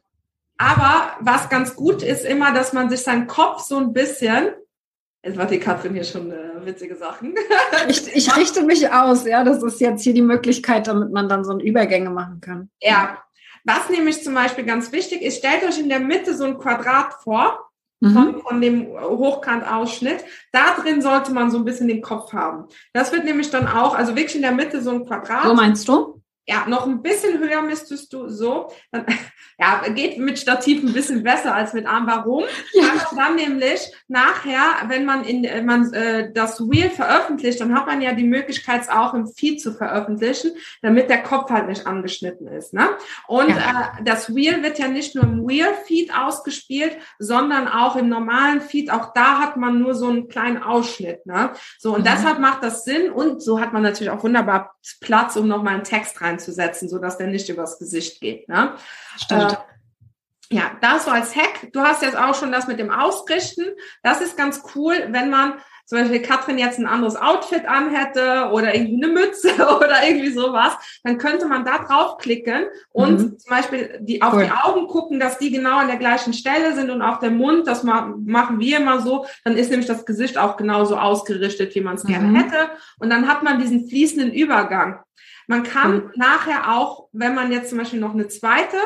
Aber was ganz gut ist immer, dass man sich seinen Kopf so ein bisschen Jetzt macht die Katrin hier schon äh, witzige Sachen. ich, ich richte mich aus, ja. Das ist jetzt hier die Möglichkeit, damit man dann so ein Übergänge machen kann. Ja. Was nämlich zum Beispiel ganz wichtig ist, stellt euch in der Mitte so ein Quadrat vor, mhm. von, von dem Hochkantausschnitt. Da drin sollte man so ein bisschen den Kopf haben. Das wird nämlich dann auch, also wirklich in der Mitte so ein Quadrat. So meinst du? Ja, noch ein bisschen höher müsstest du so. Dann, ja, geht mit Stativ ein bisschen besser als mit Arm. Warum? Ja. Dann nämlich nachher, wenn man in äh, man äh, das Wheel veröffentlicht, dann hat man ja die Möglichkeit, es auch im Feed zu veröffentlichen, damit der Kopf halt nicht angeschnitten ist. Ne? Und ja. äh, das Wheel wird ja nicht nur im Wheel-Feed ausgespielt, sondern auch im normalen Feed. Auch da hat man nur so einen kleinen Ausschnitt. Ne? So und mhm. deshalb macht das Sinn und so hat man natürlich auch wunderbar Platz, um nochmal einen Text rein einzusetzen, so dass der nicht übers Gesicht geht. Ne? Stimmt. Äh, ja, das so als Hack. Du hast jetzt auch schon das mit dem Ausrichten. Das ist ganz cool, wenn man zum Beispiel Katrin jetzt ein anderes Outfit anhätte oder irgendwie eine Mütze oder irgendwie sowas, dann könnte man da draufklicken und mhm. zum Beispiel die, auf cool. die Augen gucken, dass die genau an der gleichen Stelle sind und auch der Mund, das machen wir immer so, dann ist nämlich das Gesicht auch genauso ausgerichtet, wie man es mhm. gerne hätte und dann hat man diesen fließenden Übergang. Man kann mhm. nachher auch, wenn man jetzt zum Beispiel noch eine zweite,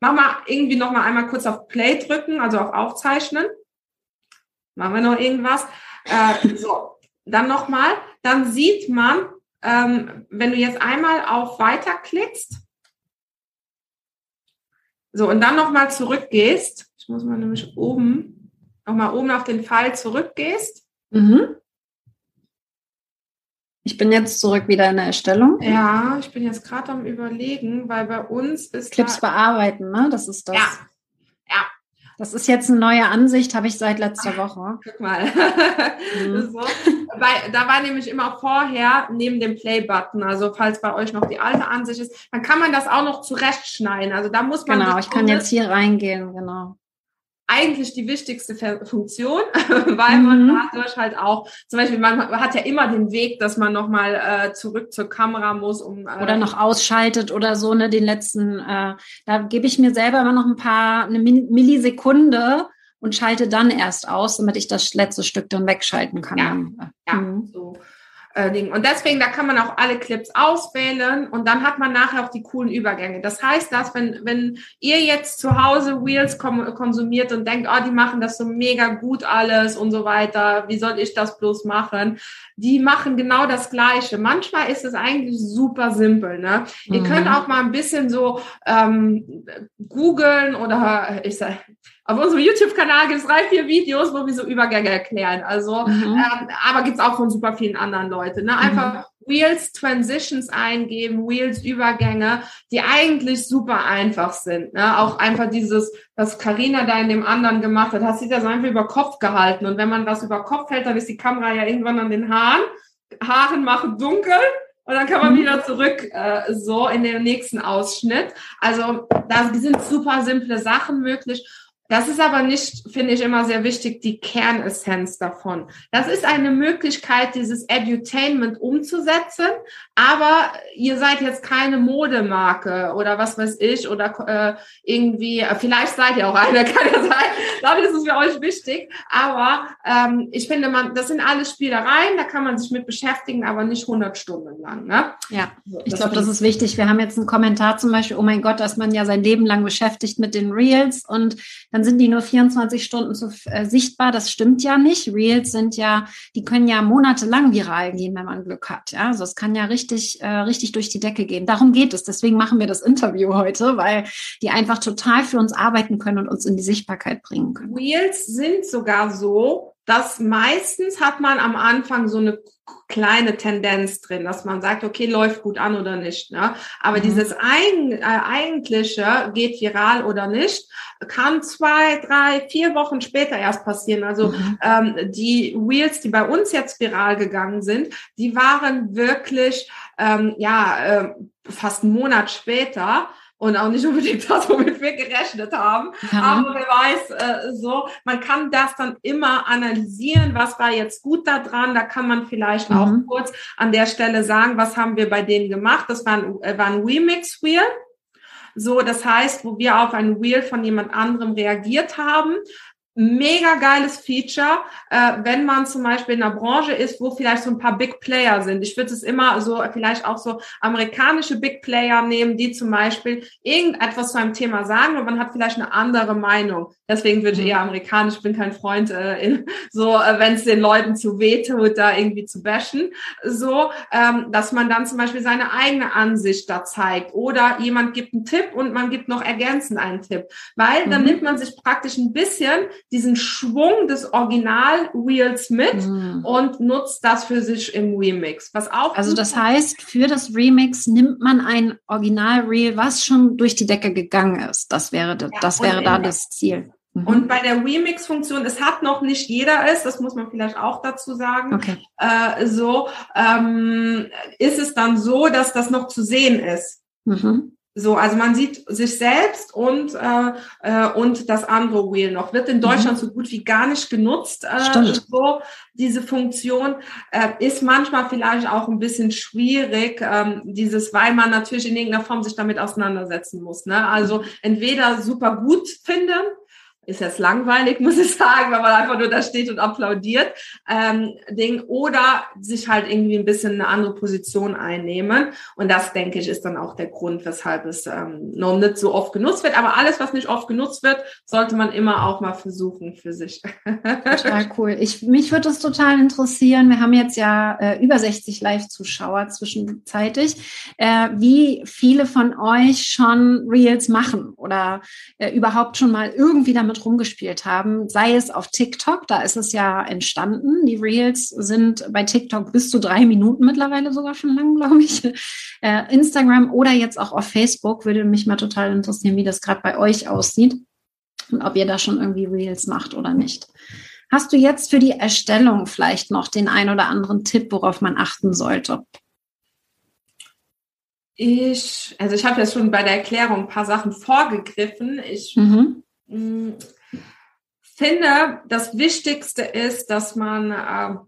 mach mal irgendwie noch mal einmal kurz auf Play drücken, also auf Aufzeichnen. Machen wir noch irgendwas. Äh, so, dann noch mal. Dann sieht man, ähm, wenn du jetzt einmal auf Weiter klickst, so und dann noch mal zurückgehst. Ich muss mal nämlich oben noch mal oben auf den Pfeil zurückgehst. Mhm. Ich bin jetzt zurück wieder in der Erstellung. Ja, ich bin jetzt gerade am überlegen, weil bei uns ist. Clips bearbeiten, ne? Das ist das. Ja. Ja. Das ist jetzt eine neue Ansicht, habe ich seit letzter Woche. Guck mal. Mhm. so. Weil, da war nämlich immer vorher neben dem Play-Button, also falls bei euch noch die alte Ansicht ist, dann kann man das auch noch zurechtschneiden. Also da muss man. Genau, ich kann jetzt hier reingehen, genau eigentlich die wichtigste Funktion, weil man mhm. dadurch halt auch, zum Beispiel, man hat ja immer den Weg, dass man nochmal äh, zurück zur Kamera muss, um äh, oder noch ausschaltet oder so, ne, den letzten, äh, da gebe ich mir selber immer noch ein paar, eine Millisekunde und schalte dann erst aus, damit ich das letzte Stück dann wegschalten kann. Ja, ja mhm. so äh, Ding. Und deswegen, da kann man auch alle Clips auswählen und dann hat man nachher auch die coolen Übergänge. Das heißt, dass wenn, wenn ihr jetzt zu Hause Wheels konsumiert und denkt, oh, die machen das so mega gut alles und so weiter, wie soll ich das bloß machen? Die machen genau das Gleiche. Manchmal ist es eigentlich super simpel. Ne? Mhm. Ihr könnt auch mal ein bisschen so ähm, googeln oder ich sag, auf unserem YouTube-Kanal gibt es drei, vier Videos, wo wir so Übergänge erklären. Also, mhm. ähm, aber gibt es auch von super vielen anderen Leuten. Ne? Einfach mhm. Wheels Transitions eingeben, Wheels Übergänge, die eigentlich super einfach sind. Ne? Auch einfach dieses, was Karina da in dem anderen gemacht hat, hat sie das einfach über Kopf gehalten. Und wenn man was über Kopf hält, dann ist die Kamera ja irgendwann an den Haaren. Haaren machen dunkel. Und dann kann man mhm. wieder zurück äh, so in den nächsten Ausschnitt. Also da sind super simple Sachen möglich. Das ist aber nicht, finde ich immer sehr wichtig, die Kernessenz davon. Das ist eine Möglichkeit, dieses Edutainment umzusetzen, aber ihr seid jetzt keine Modemarke oder was weiß ich oder äh, irgendwie, äh, vielleicht seid ihr auch eine, kann ja sein. Ich glaube, das ist für euch wichtig. Aber ähm, ich finde, man, das sind alles Spielereien, da kann man sich mit beschäftigen, aber nicht 100 Stunden lang. Ne? Ja, ich glaube, das ist wichtig. Wir haben jetzt einen Kommentar zum Beispiel, oh mein Gott, dass man ja sein Leben lang beschäftigt mit den Reels und dann dann sind die nur 24 Stunden zu, äh, sichtbar. Das stimmt ja nicht. Reels sind ja, die können ja monatelang viral gehen, wenn man Glück hat. Ja, also es kann ja richtig, äh, richtig durch die Decke gehen. Darum geht es. Deswegen machen wir das Interview heute, weil die einfach total für uns arbeiten können und uns in die Sichtbarkeit bringen können. Reels sind sogar so, dass meistens hat man am Anfang so eine kleine Tendenz drin, dass man sagt, okay, läuft gut an oder nicht. Ne? Aber mhm. dieses Eig äh, eigentliche geht viral oder nicht, kann zwei, drei, vier Wochen später erst passieren. Also mhm. ähm, die Wheels, die bei uns jetzt viral gegangen sind, die waren wirklich ähm, ja äh, fast einen Monat später und auch nicht unbedingt das, womit wir gerechnet haben. Ja. Aber wer weiß, äh, so, man kann das dann immer analysieren, was war jetzt gut da dran. Da kann man vielleicht mhm. auch kurz an der Stelle sagen, was haben wir bei denen gemacht. Das war ein, äh, war ein Remix-Wheel. So, das heißt, wo wir auf ein Wheel von jemand anderem reagiert haben, mega geiles Feature, äh, wenn man zum Beispiel in einer Branche ist, wo vielleicht so ein paar Big Player sind. Ich würde es immer so vielleicht auch so amerikanische Big Player nehmen, die zum Beispiel irgendetwas zu einem Thema sagen und man hat vielleicht eine andere Meinung. Deswegen würde ich eher amerikanisch, ich bin kein Freund, äh, in, so äh, wenn es den Leuten zu weh tut, da irgendwie zu bashen. So, ähm, dass man dann zum Beispiel seine eigene Ansicht da zeigt oder jemand gibt einen Tipp und man gibt noch ergänzend einen Tipp. Weil dann mhm. nimmt man sich praktisch ein bisschen diesen Schwung des Original-Wheels mit mhm. und nutzt das für sich im Remix. Was auch also das heißt, für das Remix nimmt man ein Original-Reel, was schon durch die Decke gegangen ist. Das wäre, das, ja, das wäre da das Ziel. Mhm. Und bei der Remix-Funktion, es hat noch nicht jeder es, das muss man vielleicht auch dazu sagen. Okay. Äh, so ähm, ist es dann so, dass das noch zu sehen ist. Mhm. So, also man sieht sich selbst und äh, äh, und das andere Wheel noch. Wird in mhm. Deutschland mhm. so gut wie gar nicht genutzt. Äh, so diese Funktion äh, ist manchmal vielleicht auch ein bisschen schwierig. Ähm, dieses, weil man natürlich in irgendeiner Form sich damit auseinandersetzen muss. Ne? Also entweder super gut finden ist jetzt langweilig, muss ich sagen, wenn man einfach nur da steht und applaudiert, ähm, Ding, oder sich halt irgendwie ein bisschen eine andere Position einnehmen. Und das, denke ich, ist dann auch der Grund, weshalb es ähm, noch nicht so oft genutzt wird. Aber alles, was nicht oft genutzt wird, sollte man immer auch mal versuchen für sich. Total cool. Ich, mich würde es total interessieren. Wir haben jetzt ja äh, über 60 Live-Zuschauer zwischenzeitig. Äh, wie viele von euch schon Reels machen oder äh, überhaupt schon mal irgendwie damit rumgespielt haben, sei es auf TikTok, da ist es ja entstanden. Die Reels sind bei TikTok bis zu drei Minuten mittlerweile sogar schon lang, glaube ich. Äh, Instagram oder jetzt auch auf Facebook würde mich mal total interessieren, wie das gerade bei euch aussieht und ob ihr da schon irgendwie Reels macht oder nicht. Hast du jetzt für die Erstellung vielleicht noch den ein oder anderen Tipp, worauf man achten sollte? Ich, also ich habe jetzt schon bei der Erklärung ein paar Sachen vorgegriffen. Ich mhm finde, das Wichtigste ist, dass man äh,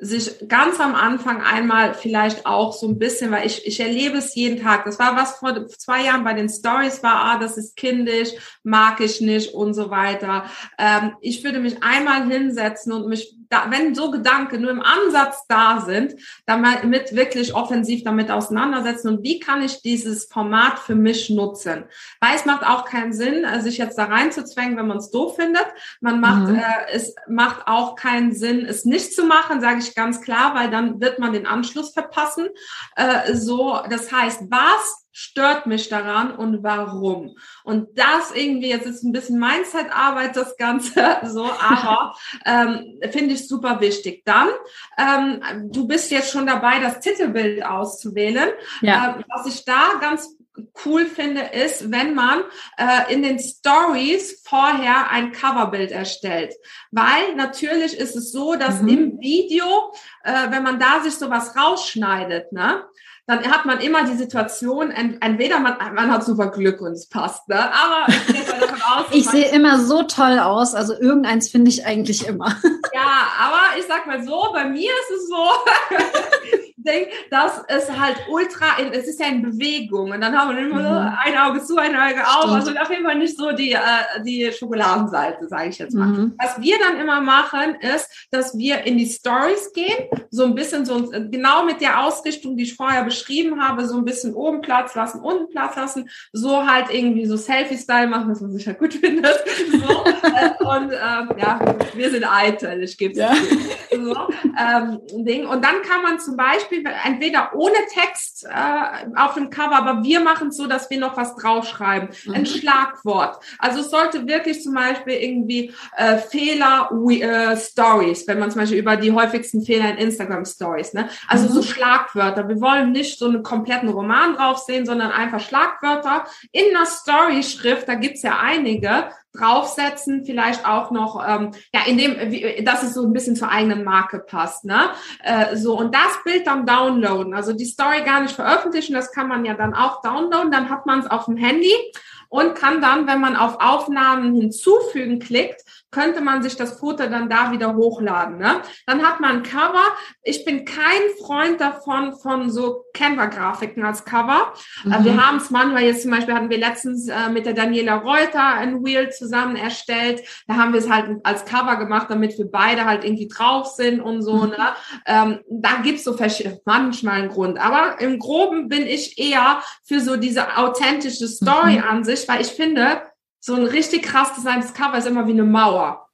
sich ganz am Anfang einmal vielleicht auch so ein bisschen, weil ich, ich erlebe es jeden Tag. Das war was vor zwei Jahren bei den Stories war, ah, das ist kindisch, mag ich nicht und so weiter. Ähm, ich würde mich einmal hinsetzen und mich da, wenn so Gedanken nur im Ansatz da sind, damit wirklich offensiv damit auseinandersetzen und wie kann ich dieses Format für mich nutzen. Weil es macht auch keinen Sinn, äh, sich jetzt da reinzuzwängen, wenn man es doof findet. Man macht, mhm. äh, es macht auch keinen Sinn, es nicht zu machen, sage ich ganz klar, weil dann wird man den Anschluss verpassen. Äh, so, das heißt, was stört mich daran und warum. Und das irgendwie, jetzt ist ein bisschen Mindset-Arbeit das Ganze so, aber ähm, finde ich super wichtig. Dann, ähm, du bist jetzt schon dabei, das Titelbild auszuwählen. Ja. Ähm, was ich da ganz cool finde, ist, wenn man äh, in den Stories vorher ein Coverbild erstellt. Weil natürlich ist es so, dass mhm. im Video, äh, wenn man da sich sowas rausschneidet, ne, dann hat man immer die Situation, entweder man, man hat super Glück und es passt, ne? aber aus, ich sehe immer so toll aus, also irgendeins finde ich eigentlich immer. Ja, aber ich sag mal so, bei mir ist es so, denke, dass es halt ultra, in, es ist ja in Bewegung und dann haben wir immer mhm. ein Auge zu, ein Auge auf, also auf jeden Fall nicht so die, äh, die Schokoladenseite, sage ich jetzt mal. Mhm. Was wir dann immer machen, ist, dass wir in die Stories gehen, so ein bisschen so genau mit der Ausrichtung, die ich vorher beschrieben habe, so ein bisschen oben Platz lassen, unten Platz lassen, so halt irgendwie so Selfie-Style machen, was man sich halt gut findet. So. Äh, und ähm, ja, wir sind eitel, ich gebe es ja. so, ähm, Ding. Und dann kann man zum Beispiel Beispiel entweder ohne Text äh, auf dem Cover, aber wir machen es so, dass wir noch was draufschreiben. Mhm. Ein Schlagwort. Also es sollte wirklich zum Beispiel irgendwie äh, Fehler äh, Stories, wenn man zum Beispiel über die häufigsten Fehler in Instagram Stories, ne? Also mhm. so Schlagwörter. Wir wollen nicht so einen kompletten Roman drauf sehen, sondern einfach Schlagwörter in einer Story-Schrift. Da gibt's ja einige draufsetzen, vielleicht auch noch, ähm, ja, in dem, dass es so ein bisschen zur eigenen Marke passt, ne? Äh, so, und das Bild dann downloaden, also die Story gar nicht veröffentlichen, das kann man ja dann auch downloaden, dann hat man es auf dem Handy und kann dann, wenn man auf Aufnahmen hinzufügen klickt, könnte man sich das Foto dann da wieder hochladen. Ne? Dann hat man ein Cover. Ich bin kein Freund davon, von so Canva-Grafiken als Cover. Äh, mhm. Wir haben es manchmal, jetzt zum Beispiel hatten wir letztens äh, mit der Daniela Reuter ein Wheel zusammen erstellt. Da haben wir es halt als Cover gemacht, damit wir beide halt irgendwie drauf sind und so. Mhm. Ne? Ähm, da gibt's so manchmal einen Grund. Aber im Groben bin ich eher für so diese authentische Story mhm. an sich, weil ich finde, so ein richtig krass designtes Cover ist immer wie eine Mauer.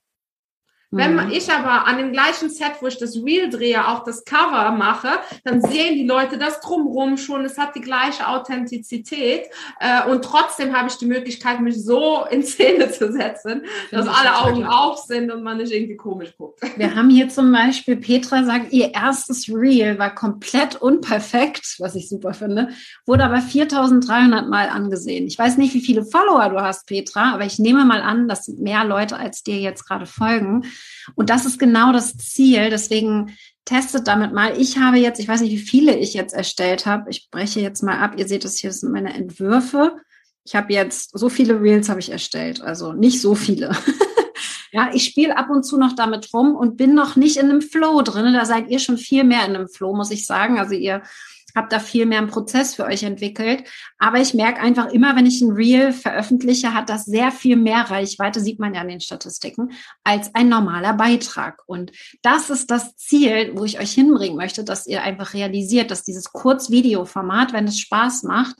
Wenn mhm. ich aber an dem gleichen Set, wo ich das Reel drehe, auch das Cover mache, dann sehen die Leute das drumrum schon. Es hat die gleiche Authentizität äh, und trotzdem habe ich die Möglichkeit, mich so in Szene zu setzen, dass alle Augen auf sind und man nicht irgendwie komisch guckt. Wir haben hier zum Beispiel Petra sagt, ihr erstes Reel war komplett unperfekt, was ich super finde, wurde aber 4.300 Mal angesehen. Ich weiß nicht, wie viele Follower du hast, Petra, aber ich nehme mal an, dass mehr Leute als dir jetzt gerade folgen. Und das ist genau das Ziel. Deswegen testet damit mal. Ich habe jetzt, ich weiß nicht, wie viele ich jetzt erstellt habe. Ich breche jetzt mal ab. Ihr seht es hier, das sind meine Entwürfe. Ich habe jetzt so viele Reels habe ich erstellt, also nicht so viele. ja, ich spiele ab und zu noch damit rum und bin noch nicht in einem Flow drin. Da seid ihr schon viel mehr in einem Flow, muss ich sagen. Also ihr habe da viel mehr einen Prozess für euch entwickelt. Aber ich merke einfach immer, wenn ich ein Reel veröffentliche, hat das sehr viel mehr Reichweite, sieht man ja in den Statistiken, als ein normaler Beitrag. Und das ist das Ziel, wo ich euch hinbringen möchte, dass ihr einfach realisiert, dass dieses Kurzvideoformat, wenn es Spaß macht,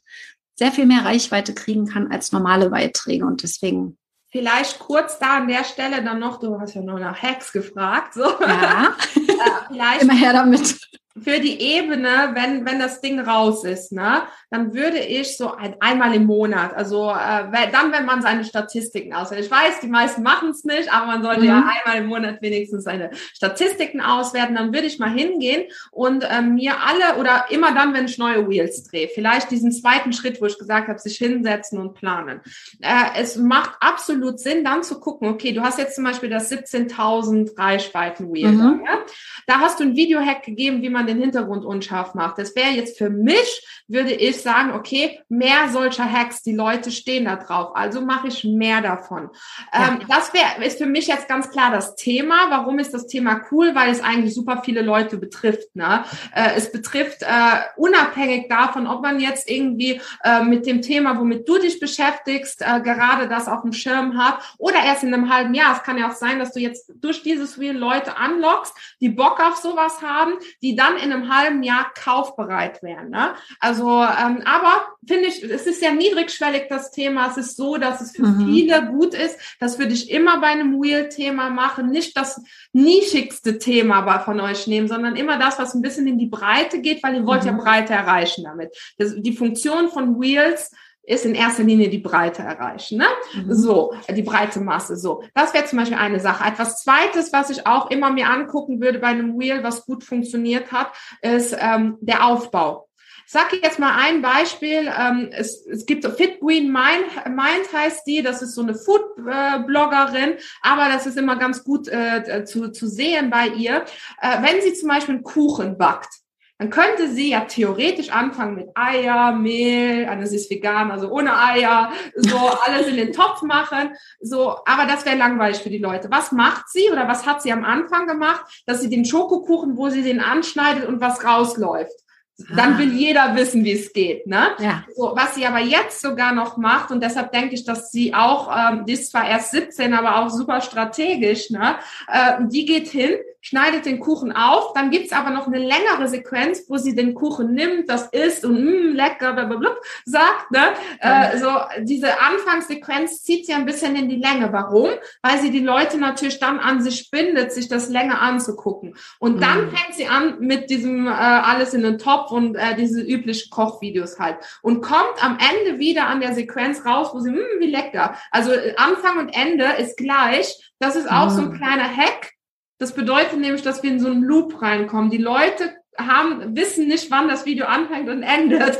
sehr viel mehr Reichweite kriegen kann als normale Beiträge. Und deswegen Vielleicht kurz da an der Stelle dann noch, du hast ja nur nach Hacks gefragt, so. Ja. äh, vielleicht Immer her damit für die Ebene, wenn, wenn das Ding raus ist, ne, dann würde ich so ein, einmal im Monat, also äh, dann, wenn man seine Statistiken auswertet. Ich weiß, die meisten machen es nicht, aber man sollte mhm. ja einmal im Monat wenigstens seine Statistiken auswerten. Dann würde ich mal hingehen und äh, mir alle oder immer dann, wenn ich neue Wheels drehe, vielleicht diesen zweiten Schritt, wo ich gesagt habe, sich hinsetzen und planen. Äh, es macht absolut Sinn, dann zu gucken, okay, du hast jetzt zum Beispiel das 17.000 Reichweiten-Wheel. Mhm. Ja? Da hast du ein Video-Hack gegeben, wie man man den Hintergrund unscharf macht. Das wäre jetzt für mich, würde ich sagen, okay, mehr solcher Hacks, die Leute stehen da drauf, also mache ich mehr davon. Ja. Ähm, das wäre, ist für mich jetzt ganz klar das Thema. Warum ist das Thema cool? Weil es eigentlich super viele Leute betrifft. Ne? Äh, es betrifft äh, unabhängig davon, ob man jetzt irgendwie äh, mit dem Thema, womit du dich beschäftigst, äh, gerade das auf dem Schirm hat oder erst in einem halben Jahr. Es kann ja auch sein, dass du jetzt durch dieses Wheel Leute anlockst, die Bock auf sowas haben, die dann in einem halben Jahr kaufbereit wären. Ne? Also, ähm, aber finde ich, es ist ja niedrigschwellig das Thema. Es ist so, dass es für mhm. viele gut ist. Das würde ich immer bei einem Wheel-Thema machen. Nicht das nischigste Thema von euch nehmen, sondern immer das, was ein bisschen in die Breite geht, weil ihr wollt mhm. ja Breite erreichen damit. Das, die Funktion von Wheels ist in erster Linie die Breite erreichen. Ne? Mhm. So, die breite Masse. So, das wäre zum Beispiel eine Sache. Etwas Zweites, was ich auch immer mir angucken würde bei einem Wheel, was gut funktioniert hat, ist ähm, der Aufbau. Ich sage jetzt mal ein Beispiel. Ähm, es, es gibt Fit Green Mind, Mind heißt die. Das ist so eine Food-Bloggerin, aber das ist immer ganz gut äh, zu, zu sehen bei ihr. Äh, wenn sie zum Beispiel einen Kuchen backt, dann könnte sie ja theoretisch anfangen mit Eier, Mehl, also sie ist vegan, also ohne Eier, so alles in den Topf machen, so, aber das wäre langweilig für die Leute. Was macht sie oder was hat sie am Anfang gemacht, dass sie den Schokokuchen, wo sie den anschneidet und was rausläuft? Dann ah. will jeder wissen, wie es geht. Ne? Ja. So, was sie aber jetzt sogar noch macht, und deshalb denke ich, dass sie auch, ähm, die ist zwar erst 17, aber auch super strategisch, ne? Äh, die geht hin, schneidet den Kuchen auf, dann gibt's aber noch eine längere Sequenz, wo sie den Kuchen nimmt, das isst und mm, lecker, blablabla, sagt. Ne? Äh, so diese Anfangssequenz zieht sie ein bisschen in die Länge. Warum? Weil sie die Leute natürlich dann an sich bindet, sich das länger anzugucken. Und dann mhm. fängt sie an mit diesem äh, alles in den Topf und äh, diese üblichen Kochvideos halt. Und kommt am Ende wieder an der Sequenz raus, wo sie, mm, wie lecker. Also äh, Anfang und Ende ist gleich. Das ist auch mhm. so ein kleiner Hack, das bedeutet nämlich, dass wir in so einen Loop reinkommen. Die Leute haben, wissen nicht, wann das Video anfängt und endet.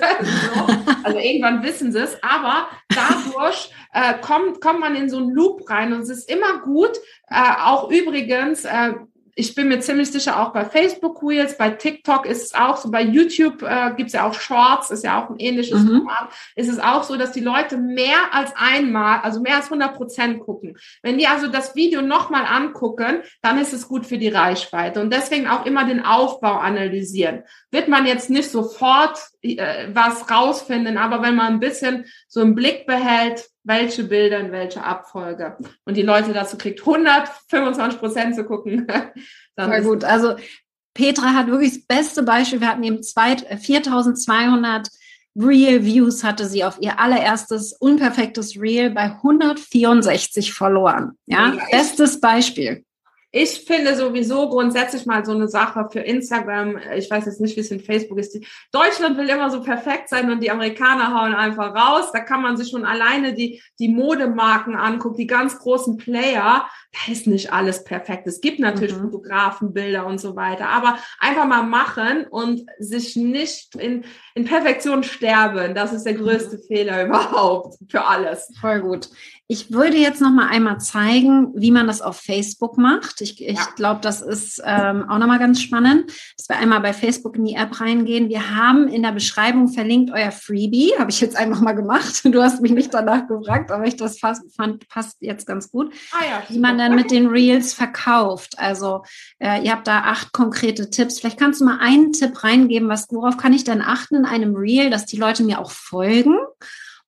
also irgendwann wissen sie es, aber dadurch äh, kommt, kommt man in so einen Loop rein und es ist immer gut, äh, auch übrigens, äh, ich bin mir ziemlich sicher auch bei Facebook Reels, bei TikTok ist es auch so, bei YouTube äh, gibt es ja auch Shorts, ist ja auch ein ähnliches mhm. Format, ist es auch so, dass die Leute mehr als einmal, also mehr als 100 Prozent gucken. Wenn die also das Video nochmal angucken, dann ist es gut für die Reichweite und deswegen auch immer den Aufbau analysieren. Wird man jetzt nicht sofort äh, was rausfinden, aber wenn man ein bisschen so im Blick behält, welche Bilder in welche Abfolge. Und die Leute dazu kriegt, 125 Prozent zu gucken. Dann Voll gut. Also Petra hat wirklich das beste Beispiel. Wir hatten eben 4200 Real Views hatte sie auf ihr allererstes unperfektes Reel bei 164 verloren. Ja, bestes Beispiel. Ich finde sowieso grundsätzlich mal so eine Sache für Instagram. Ich weiß jetzt nicht, wie es in Facebook ist. Deutschland will immer so perfekt sein und die Amerikaner hauen einfach raus. Da kann man sich schon alleine die, die Modemarken angucken, die ganz großen Player. Da ist nicht alles perfekt. Es gibt natürlich mhm. Fotografenbilder und so weiter. Aber einfach mal machen und sich nicht in, in Perfektion sterben. Das ist der größte mhm. Fehler überhaupt für alles. Voll gut. Ich würde jetzt noch mal einmal zeigen, wie man das auf Facebook macht. Ich, ich ja. glaube, das ist ähm, auch noch mal ganz spannend, dass wir einmal bei Facebook in die App reingehen. Wir haben in der Beschreibung verlinkt euer Freebie. Habe ich jetzt einfach mal gemacht. Du hast mich nicht danach gefragt, aber ich das fast, fand, passt jetzt ganz gut. Ah ja, wie man dann mit den Reels verkauft. Also äh, ihr habt da acht konkrete Tipps. Vielleicht kannst du mal einen Tipp reingeben, was, worauf kann ich denn achten in einem Reel, dass die Leute mir auch folgen?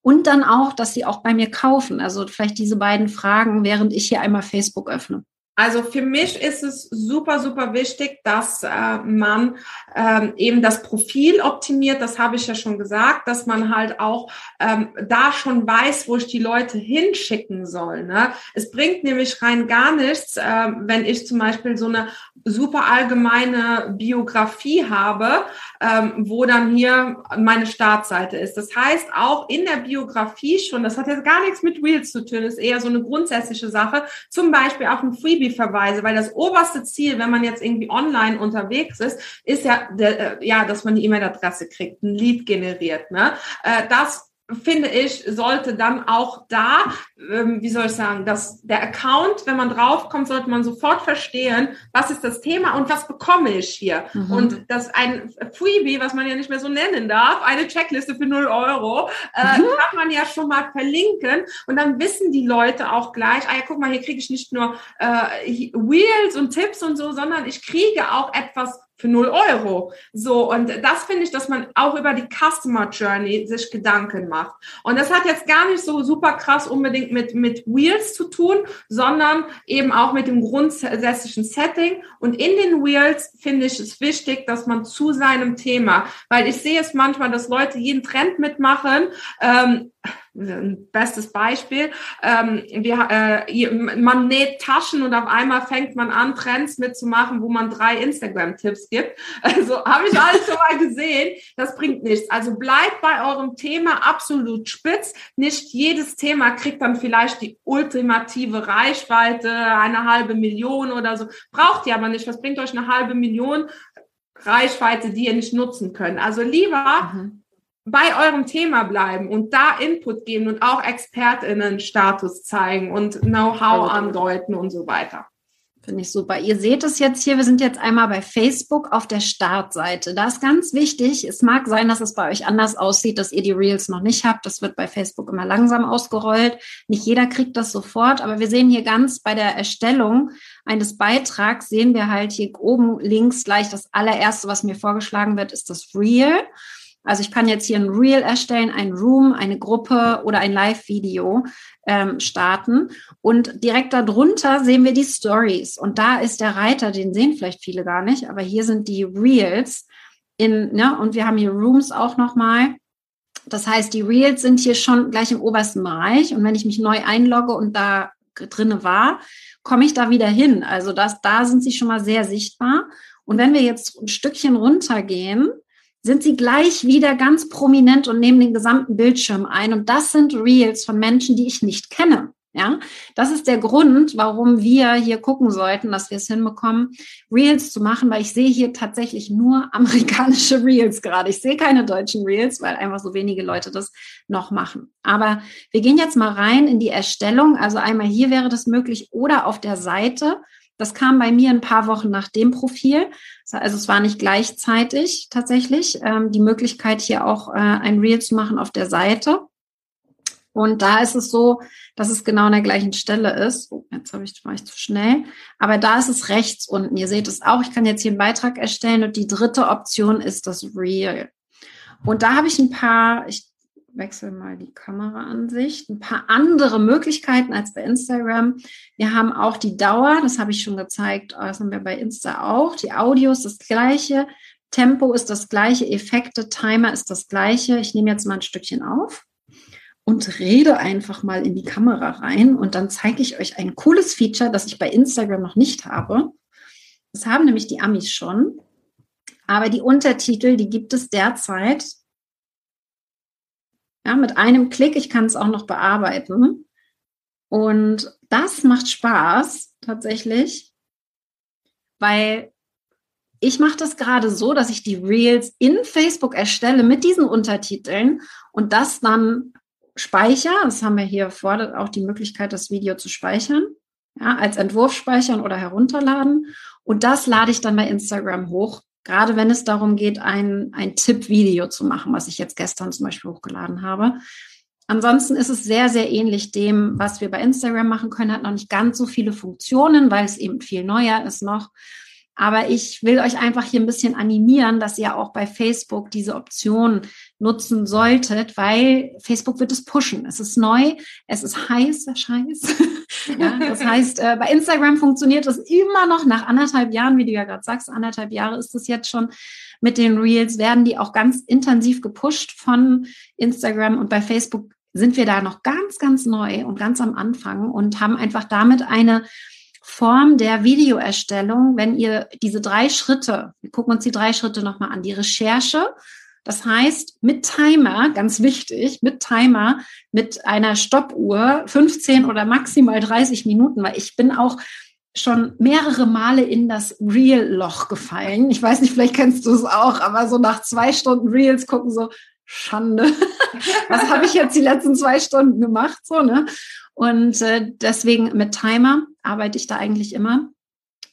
Und dann auch, dass sie auch bei mir kaufen. Also vielleicht diese beiden Fragen, während ich hier einmal Facebook öffne. Also für mich ist es super, super wichtig, dass äh, man ähm, eben das Profil optimiert. Das habe ich ja schon gesagt, dass man halt auch ähm, da schon weiß, wo ich die Leute hinschicken soll. Ne? Es bringt nämlich rein gar nichts, äh, wenn ich zum Beispiel so eine super allgemeine Biografie habe, ähm, wo dann hier meine Startseite ist. Das heißt, auch in der Biografie schon, das hat jetzt gar nichts mit Reels zu tun, ist eher so eine grundsätzliche Sache, zum Beispiel auf dem Freebie Freebie-Verweise, weil das oberste Ziel, wenn man jetzt irgendwie online unterwegs ist, ist ja, der, äh, ja, dass man die E-Mail-Adresse kriegt, ein Lead generiert. Ne? Äh, das finde ich, sollte dann auch da, ähm, wie soll ich sagen, dass der Account, wenn man draufkommt, sollte man sofort verstehen, was ist das Thema und was bekomme ich hier. Mhm. Und das ein Freebie, was man ja nicht mehr so nennen darf, eine Checkliste für 0 Euro, äh, mhm. kann man ja schon mal verlinken und dann wissen die Leute auch gleich, ah ja, guck mal, hier kriege ich nicht nur äh, Wheels und Tipps und so, sondern ich kriege auch etwas für 0 Euro. So, und das finde ich, dass man auch über die Customer Journey sich Gedanken macht. Und das hat jetzt gar nicht so super krass unbedingt mit, mit Wheels zu tun, sondern eben auch mit dem grundsätzlichen Setting. Und in den Wheels finde ich es wichtig, dass man zu seinem Thema, weil ich sehe es manchmal, dass Leute jeden Trend mitmachen, ähm, ein bestes Beispiel. Ähm, wir, äh, man näht Taschen und auf einmal fängt man an, Trends mitzumachen, wo man drei Instagram-Tipps gibt. Also habe ich alles schon mal gesehen. Das bringt nichts. Also bleibt bei eurem Thema absolut spitz. Nicht jedes Thema kriegt dann vielleicht die ultimative Reichweite, eine halbe Million oder so. Braucht ihr aber nicht. Was bringt euch eine halbe Million Reichweite, die ihr nicht nutzen könnt? Also lieber mhm bei eurem Thema bleiben und da Input geben und auch ExpertInnen-Status zeigen und Know-how andeuten und so weiter. Finde ich super. Ihr seht es jetzt hier, wir sind jetzt einmal bei Facebook auf der Startseite. Da ist ganz wichtig, es mag sein, dass es bei euch anders aussieht, dass ihr die Reels noch nicht habt. Das wird bei Facebook immer langsam ausgerollt. Nicht jeder kriegt das sofort, aber wir sehen hier ganz bei der Erstellung eines Beitrags, sehen wir halt hier oben links gleich das allererste, was mir vorgeschlagen wird, ist das Reel. Also ich kann jetzt hier ein Reel erstellen, ein Room, eine Gruppe oder ein Live-Video ähm, starten. Und direkt darunter sehen wir die Stories. Und da ist der Reiter, den sehen vielleicht viele gar nicht, aber hier sind die Reels. In, ne, und wir haben hier Rooms auch nochmal. Das heißt, die Reels sind hier schon gleich im obersten Bereich. Und wenn ich mich neu einlogge und da drinne war, komme ich da wieder hin. Also das, da sind sie schon mal sehr sichtbar. Und wenn wir jetzt ein Stückchen runtergehen, sind sie gleich wieder ganz prominent und nehmen den gesamten Bildschirm ein. Und das sind Reels von Menschen, die ich nicht kenne. Ja, das ist der Grund, warum wir hier gucken sollten, dass wir es hinbekommen, Reels zu machen, weil ich sehe hier tatsächlich nur amerikanische Reels gerade. Ich sehe keine deutschen Reels, weil einfach so wenige Leute das noch machen. Aber wir gehen jetzt mal rein in die Erstellung. Also einmal hier wäre das möglich oder auf der Seite. Das kam bei mir ein paar Wochen nach dem Profil. Also es war nicht gleichzeitig tatsächlich ähm, die Möglichkeit, hier auch äh, ein Reel zu machen auf der Seite. Und da ist es so, dass es genau an der gleichen Stelle ist. Oh, jetzt habe ich, war ich zu schnell. Aber da ist es rechts unten. Ihr seht es auch. Ich kann jetzt hier einen Beitrag erstellen und die dritte Option ist das Reel. Und da habe ich ein paar, ich wechsle mal die Kameraansicht, ein paar andere Möglichkeiten als bei Instagram. Wir haben auch die Dauer, das habe ich schon gezeigt, das haben wir bei Insta auch. Die Audio ist das gleiche, Tempo ist das gleiche, Effekte, Timer ist das gleiche. Ich nehme jetzt mal ein Stückchen auf und rede einfach mal in die Kamera rein und dann zeige ich euch ein cooles Feature, das ich bei Instagram noch nicht habe. Das haben nämlich die Amis schon. Aber die Untertitel, die gibt es derzeit ja, mit einem Klick. Ich kann es auch noch bearbeiten. Und das macht Spaß tatsächlich, weil ich mache das gerade so, dass ich die Reels in Facebook erstelle mit diesen Untertiteln und das dann speichere. Das haben wir hier vorne auch die Möglichkeit, das Video zu speichern. Ja, als Entwurf speichern oder herunterladen. Und das lade ich dann bei Instagram hoch. Gerade wenn es darum geht, ein, ein Tipp-Video zu machen, was ich jetzt gestern zum Beispiel hochgeladen habe. Ansonsten ist es sehr, sehr ähnlich dem, was wir bei Instagram machen können. Hat noch nicht ganz so viele Funktionen, weil es eben viel neuer ist noch. Aber ich will euch einfach hier ein bisschen animieren, dass ihr auch bei Facebook diese Option nutzen solltet, weil Facebook wird es pushen. Es ist neu, es ist heiß, Scheiß. ja, das heißt, äh, bei Instagram funktioniert es immer noch nach anderthalb Jahren, wie du ja gerade sagst, anderthalb Jahre ist es jetzt schon mit den Reels, werden die auch ganz intensiv gepusht von Instagram und bei Facebook sind wir da noch ganz, ganz neu und ganz am Anfang und haben einfach damit eine Form der Videoerstellung, wenn ihr diese drei Schritte, wir gucken uns die drei Schritte nochmal an, die Recherche, das heißt, mit Timer, ganz wichtig, mit Timer, mit einer Stoppuhr, 15 oder maximal 30 Minuten, weil ich bin auch schon mehrere Male in das Reel-Loch gefallen. Ich weiß nicht, vielleicht kennst du es auch, aber so nach zwei Stunden Reels gucken so, Schande. Was habe ich jetzt die letzten zwei Stunden gemacht? So, ne? Und äh, deswegen mit Timer arbeite ich da eigentlich immer.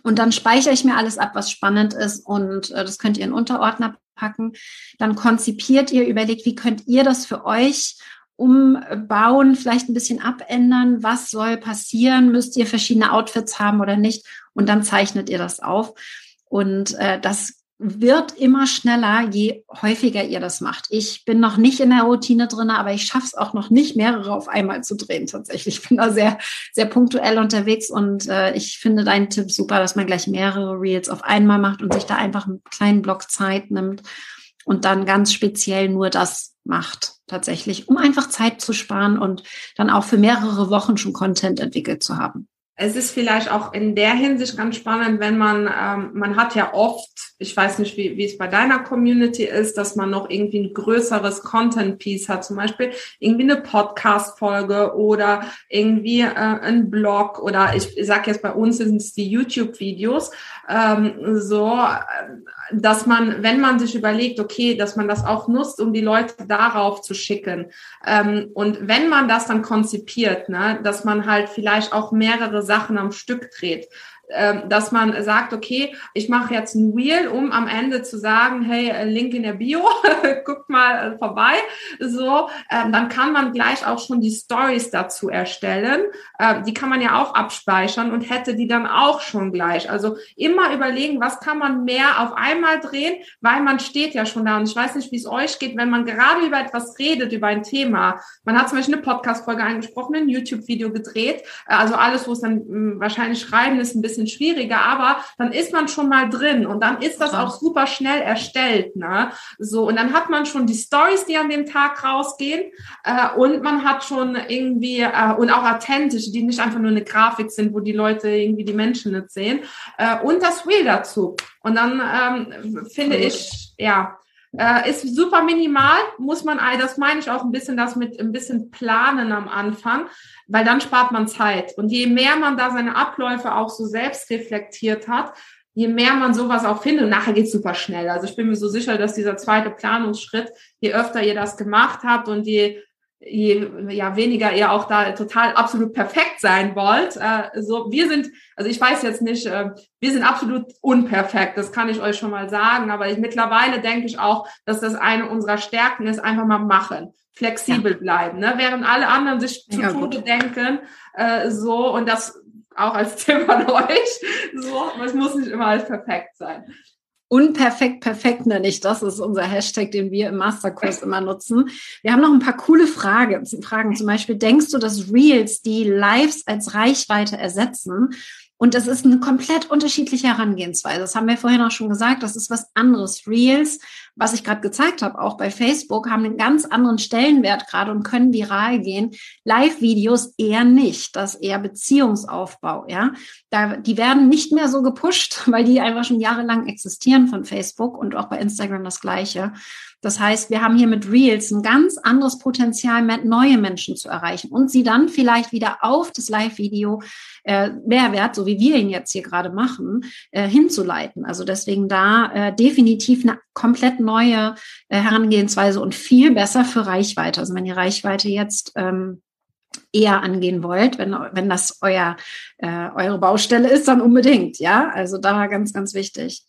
Und dann speichere ich mir alles ab, was spannend ist. Und äh, das könnt ihr in Unterordner packen. Dann konzipiert ihr, überlegt, wie könnt ihr das für euch umbauen, vielleicht ein bisschen abändern. Was soll passieren? Müsst ihr verschiedene Outfits haben oder nicht? Und dann zeichnet ihr das auf. Und äh, das wird immer schneller, je häufiger ihr das macht. Ich bin noch nicht in der Routine drin, aber ich schaffe es auch noch nicht, mehrere auf einmal zu drehen. Tatsächlich, ich bin da sehr, sehr punktuell unterwegs und äh, ich finde deinen Tipp super, dass man gleich mehrere Reels auf einmal macht und sich da einfach einen kleinen Block Zeit nimmt und dann ganz speziell nur das macht, tatsächlich, um einfach Zeit zu sparen und dann auch für mehrere Wochen schon Content entwickelt zu haben es ist vielleicht auch in der Hinsicht ganz spannend, wenn man, ähm, man hat ja oft, ich weiß nicht, wie, wie es bei deiner Community ist, dass man noch irgendwie ein größeres Content-Piece hat, zum Beispiel irgendwie eine Podcast-Folge oder irgendwie äh, ein Blog oder ich, ich sage jetzt bei uns sind es die YouTube-Videos, ähm, so, dass man, wenn man sich überlegt, okay, dass man das auch nutzt, um die Leute darauf zu schicken. Ähm, und wenn man das dann konzipiert, ne, dass man halt vielleicht auch mehrere Sachen am Stück dreht dass man sagt, okay, ich mache jetzt ein Wheel, um am Ende zu sagen, hey, äh, Link in der Bio, guckt mal äh, vorbei. So, ähm, dann kann man gleich auch schon die Stories dazu erstellen. Ähm, die kann man ja auch abspeichern und hätte die dann auch schon gleich. Also immer überlegen, was kann man mehr auf einmal drehen, weil man steht ja schon da. Und ich weiß nicht, wie es euch geht, wenn man gerade über etwas redet, über ein Thema. Man hat zum Beispiel eine Podcast-Folge eingesprochen, ein YouTube-Video gedreht. Äh, also alles, wo es dann mh, hm, wahrscheinlich schreiben ist, ein bisschen schwieriger, aber dann ist man schon mal drin und dann ist das auch super schnell erstellt. Ne? So, und dann hat man schon die Stories, die an dem Tag rausgehen, äh, und man hat schon irgendwie, äh, und auch authentische, die nicht einfach nur eine Grafik sind, wo die Leute irgendwie die Menschen nicht sehen, äh, und das Wheel dazu. Und dann ähm, finde ich, ja, äh, ist super minimal, muss man, das meine ich auch ein bisschen, das mit ein bisschen planen am Anfang, weil dann spart man Zeit. Und je mehr man da seine Abläufe auch so selbst reflektiert hat, je mehr man sowas auch findet, und nachher geht's super schnell. Also ich bin mir so sicher, dass dieser zweite Planungsschritt, je öfter ihr das gemacht habt und je je ja, weniger ihr auch da total absolut perfekt sein wollt. Äh, so, wir sind, also ich weiß jetzt nicht, äh, wir sind absolut unperfekt, das kann ich euch schon mal sagen, aber ich, mittlerweile denke ich auch, dass das eine unserer Stärken ist, einfach mal machen, flexibel ja. bleiben, ne? während alle anderen sich zu ja, Tode denken, äh, so und das auch als Tipp an euch, so, es muss nicht immer alles perfekt sein. Unperfekt, perfekt nenne ich das. Ist unser Hashtag, den wir im Masterkurs immer nutzen. Wir haben noch ein paar coole Frage, Fragen. Zum Beispiel, denkst du, dass Reels die Lives als Reichweite ersetzen? Und das ist eine komplett unterschiedliche Herangehensweise. Das haben wir vorhin auch schon gesagt. Das ist was anderes. Reels, was ich gerade gezeigt habe, auch bei Facebook, haben einen ganz anderen Stellenwert gerade und können viral gehen. Live-Videos eher nicht. Das eher Beziehungsaufbau, ja. Da, die werden nicht mehr so gepusht, weil die einfach schon jahrelang existieren von Facebook und auch bei Instagram das Gleiche. Das heißt, wir haben hier mit Reels ein ganz anderes Potenzial, neue Menschen zu erreichen und sie dann vielleicht wieder auf das Live-Video äh, Mehrwert, so wie wir ihn jetzt hier gerade machen, äh, hinzuleiten. Also deswegen da äh, definitiv eine komplett neue äh, Herangehensweise und viel besser für Reichweite. Also wenn ihr Reichweite jetzt ähm, eher angehen wollt, wenn, wenn das euer, äh, eure Baustelle ist, dann unbedingt, ja. Also da ganz, ganz wichtig.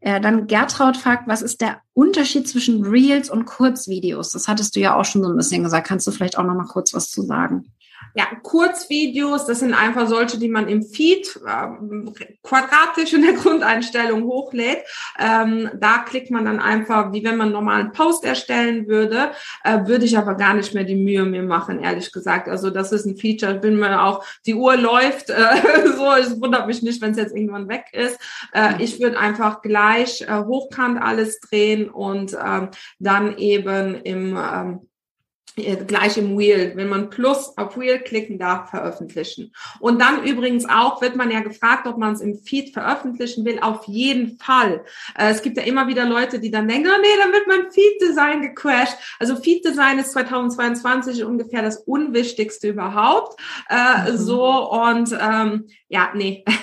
Äh, dann Gertraud fragt, was ist der Unterschied zwischen Reels und Kurzvideos? Das hattest du ja auch schon so ein bisschen gesagt. Kannst du vielleicht auch noch mal kurz was zu sagen? Ja, Kurzvideos, das sind einfach solche, die man im Feed äh, quadratisch in der Grundeinstellung hochlädt. Ähm, da klickt man dann einfach, wie wenn man einen normalen Post erstellen würde, äh, würde ich aber gar nicht mehr die Mühe mir machen, ehrlich gesagt. Also das ist ein Feature, bin mir auch, die Uhr läuft, äh, so, es wundert mich nicht, wenn es jetzt irgendwann weg ist. Äh, ich würde einfach gleich äh, hochkant alles drehen und ähm, dann eben im ähm, äh, gleich im Wheel, wenn man Plus auf Wheel klicken darf, veröffentlichen. Und dann übrigens auch wird man ja gefragt, ob man es im Feed veröffentlichen will. Auf jeden Fall. Äh, es gibt ja immer wieder Leute, die dann denken, oh nee, dann wird mein Feed-Design gecrashed. Also Feed-Design ist 2022 ungefähr das Unwichtigste überhaupt. Äh, mhm. So und ähm, ja, nee.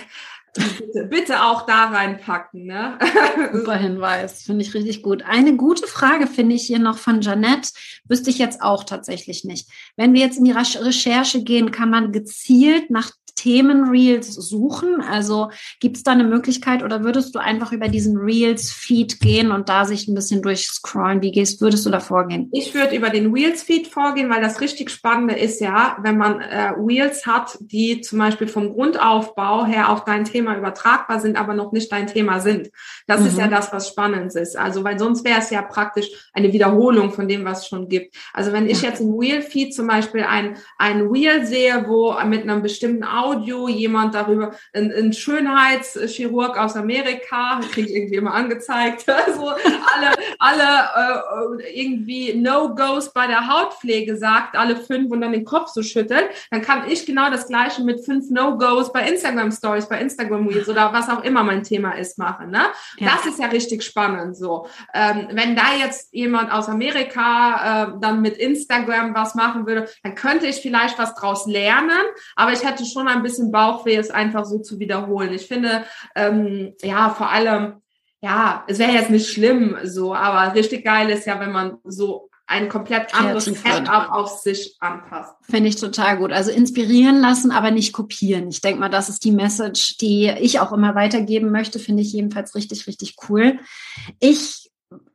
Bitte, bitte auch da reinpacken. Ne? Super Hinweis, finde ich richtig gut. Eine gute Frage finde ich hier noch von Janette, wüsste ich jetzt auch tatsächlich nicht. Wenn wir jetzt in die Recherche gehen, kann man gezielt nach Themenreels suchen? Also gibt es da eine Möglichkeit oder würdest du einfach über diesen Reels-Feed gehen und da sich ein bisschen durchscrollen? Wie gehst, würdest du da vorgehen? Ich würde über den Reels-Feed vorgehen, weil das richtig Spannende ist ja, wenn man äh, Reels hat, die zum Beispiel vom Grundaufbau her auf dein Thema übertragbar sind, aber noch nicht dein Thema sind. Das mhm. ist ja mhm. das, was spannend ist. Also, weil sonst wäre es ja praktisch eine Wiederholung von dem, was es schon gibt. Also, wenn ich jetzt im Reel-Feed zum Beispiel ein, ein Reel sehe, wo mit einem bestimmten Audio jemand darüber, ein, ein Schönheitschirurg aus Amerika, kriege ich irgendwie immer angezeigt, also alle, alle äh, irgendwie No-Gos bei der Hautpflege sagt, alle fünf und dann den Kopf so schüttelt, dann kann ich genau das gleiche mit fünf No-Gos bei Instagram Stories, bei Instagram Reels oder was auch immer mein Thema ist machen. Ne? Ja. Das ist ja richtig spannend so. Ähm, wenn da jetzt jemand aus Amerika äh, dann mit Instagram was machen würde, dann könnte ich vielleicht was draus lernen, aber ich hätte schon ein bisschen Bauchweh, es einfach so zu wiederholen. Ich finde, ähm, ja, vor allem, ja, es wäre jetzt nicht schlimm so, aber richtig geil ist ja, wenn man so ein komplett anderes Setup auf sich anpasst. Finde ich total gut. Also inspirieren lassen, aber nicht kopieren. Ich denke mal, das ist die Message, die ich auch immer weitergeben möchte. Finde ich jedenfalls richtig, richtig cool. Ich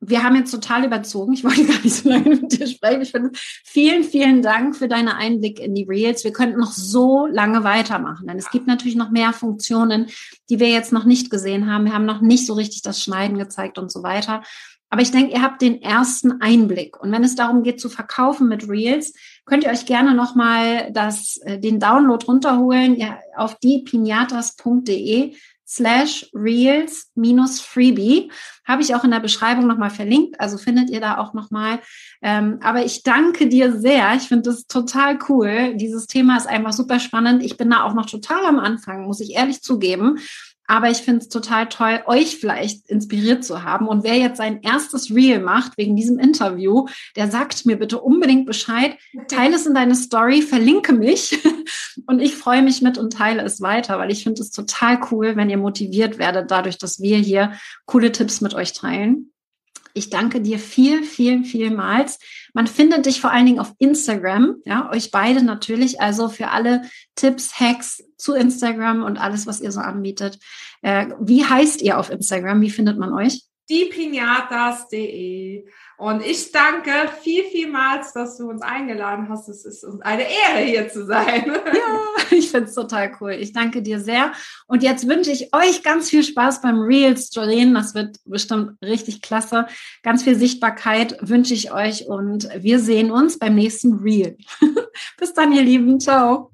wir haben jetzt total überzogen. Ich wollte gar nicht so lange mit dir sprechen. Ich finde, vielen, vielen Dank für deine Einblick in die Reels. Wir könnten noch so lange weitermachen, denn es gibt natürlich noch mehr Funktionen, die wir jetzt noch nicht gesehen haben. Wir haben noch nicht so richtig das Schneiden gezeigt und so weiter. Aber ich denke, ihr habt den ersten Einblick. Und wenn es darum geht zu verkaufen mit Reels, könnt ihr euch gerne nochmal das, äh, den Download runterholen ja, auf diepinatas.de slash reels minus freebie. Habe ich auch in der Beschreibung nochmal verlinkt, also findet ihr da auch nochmal. Ähm, aber ich danke dir sehr. Ich finde das total cool. Dieses Thema ist einfach super spannend. Ich bin da auch noch total am Anfang, muss ich ehrlich zugeben. Aber ich finde es total toll, euch vielleicht inspiriert zu haben. Und wer jetzt sein erstes Reel macht wegen diesem Interview, der sagt mir bitte unbedingt Bescheid, teile es in deine Story, verlinke mich und ich freue mich mit und teile es weiter, weil ich finde es total cool, wenn ihr motiviert werdet, dadurch, dass wir hier coole Tipps mit euch teilen. Ich danke dir viel, viel, vielmals. Man findet dich vor allen Dingen auf Instagram, ja, euch beide natürlich. Also für alle Tipps, Hacks zu Instagram und alles, was ihr so anbietet. Äh, wie heißt ihr auf Instagram? Wie findet man euch? diepinatas.de. Und ich danke viel, vielmals, dass du uns eingeladen hast. Es ist uns eine Ehre, hier zu sein. Ja, ich finde es total cool. Ich danke dir sehr. Und jetzt wünsche ich euch ganz viel Spaß beim Reels drehen. Das wird bestimmt richtig klasse. Ganz viel Sichtbarkeit wünsche ich euch und wir sehen uns beim nächsten Reel. Bis dann, ihr Lieben. Ciao.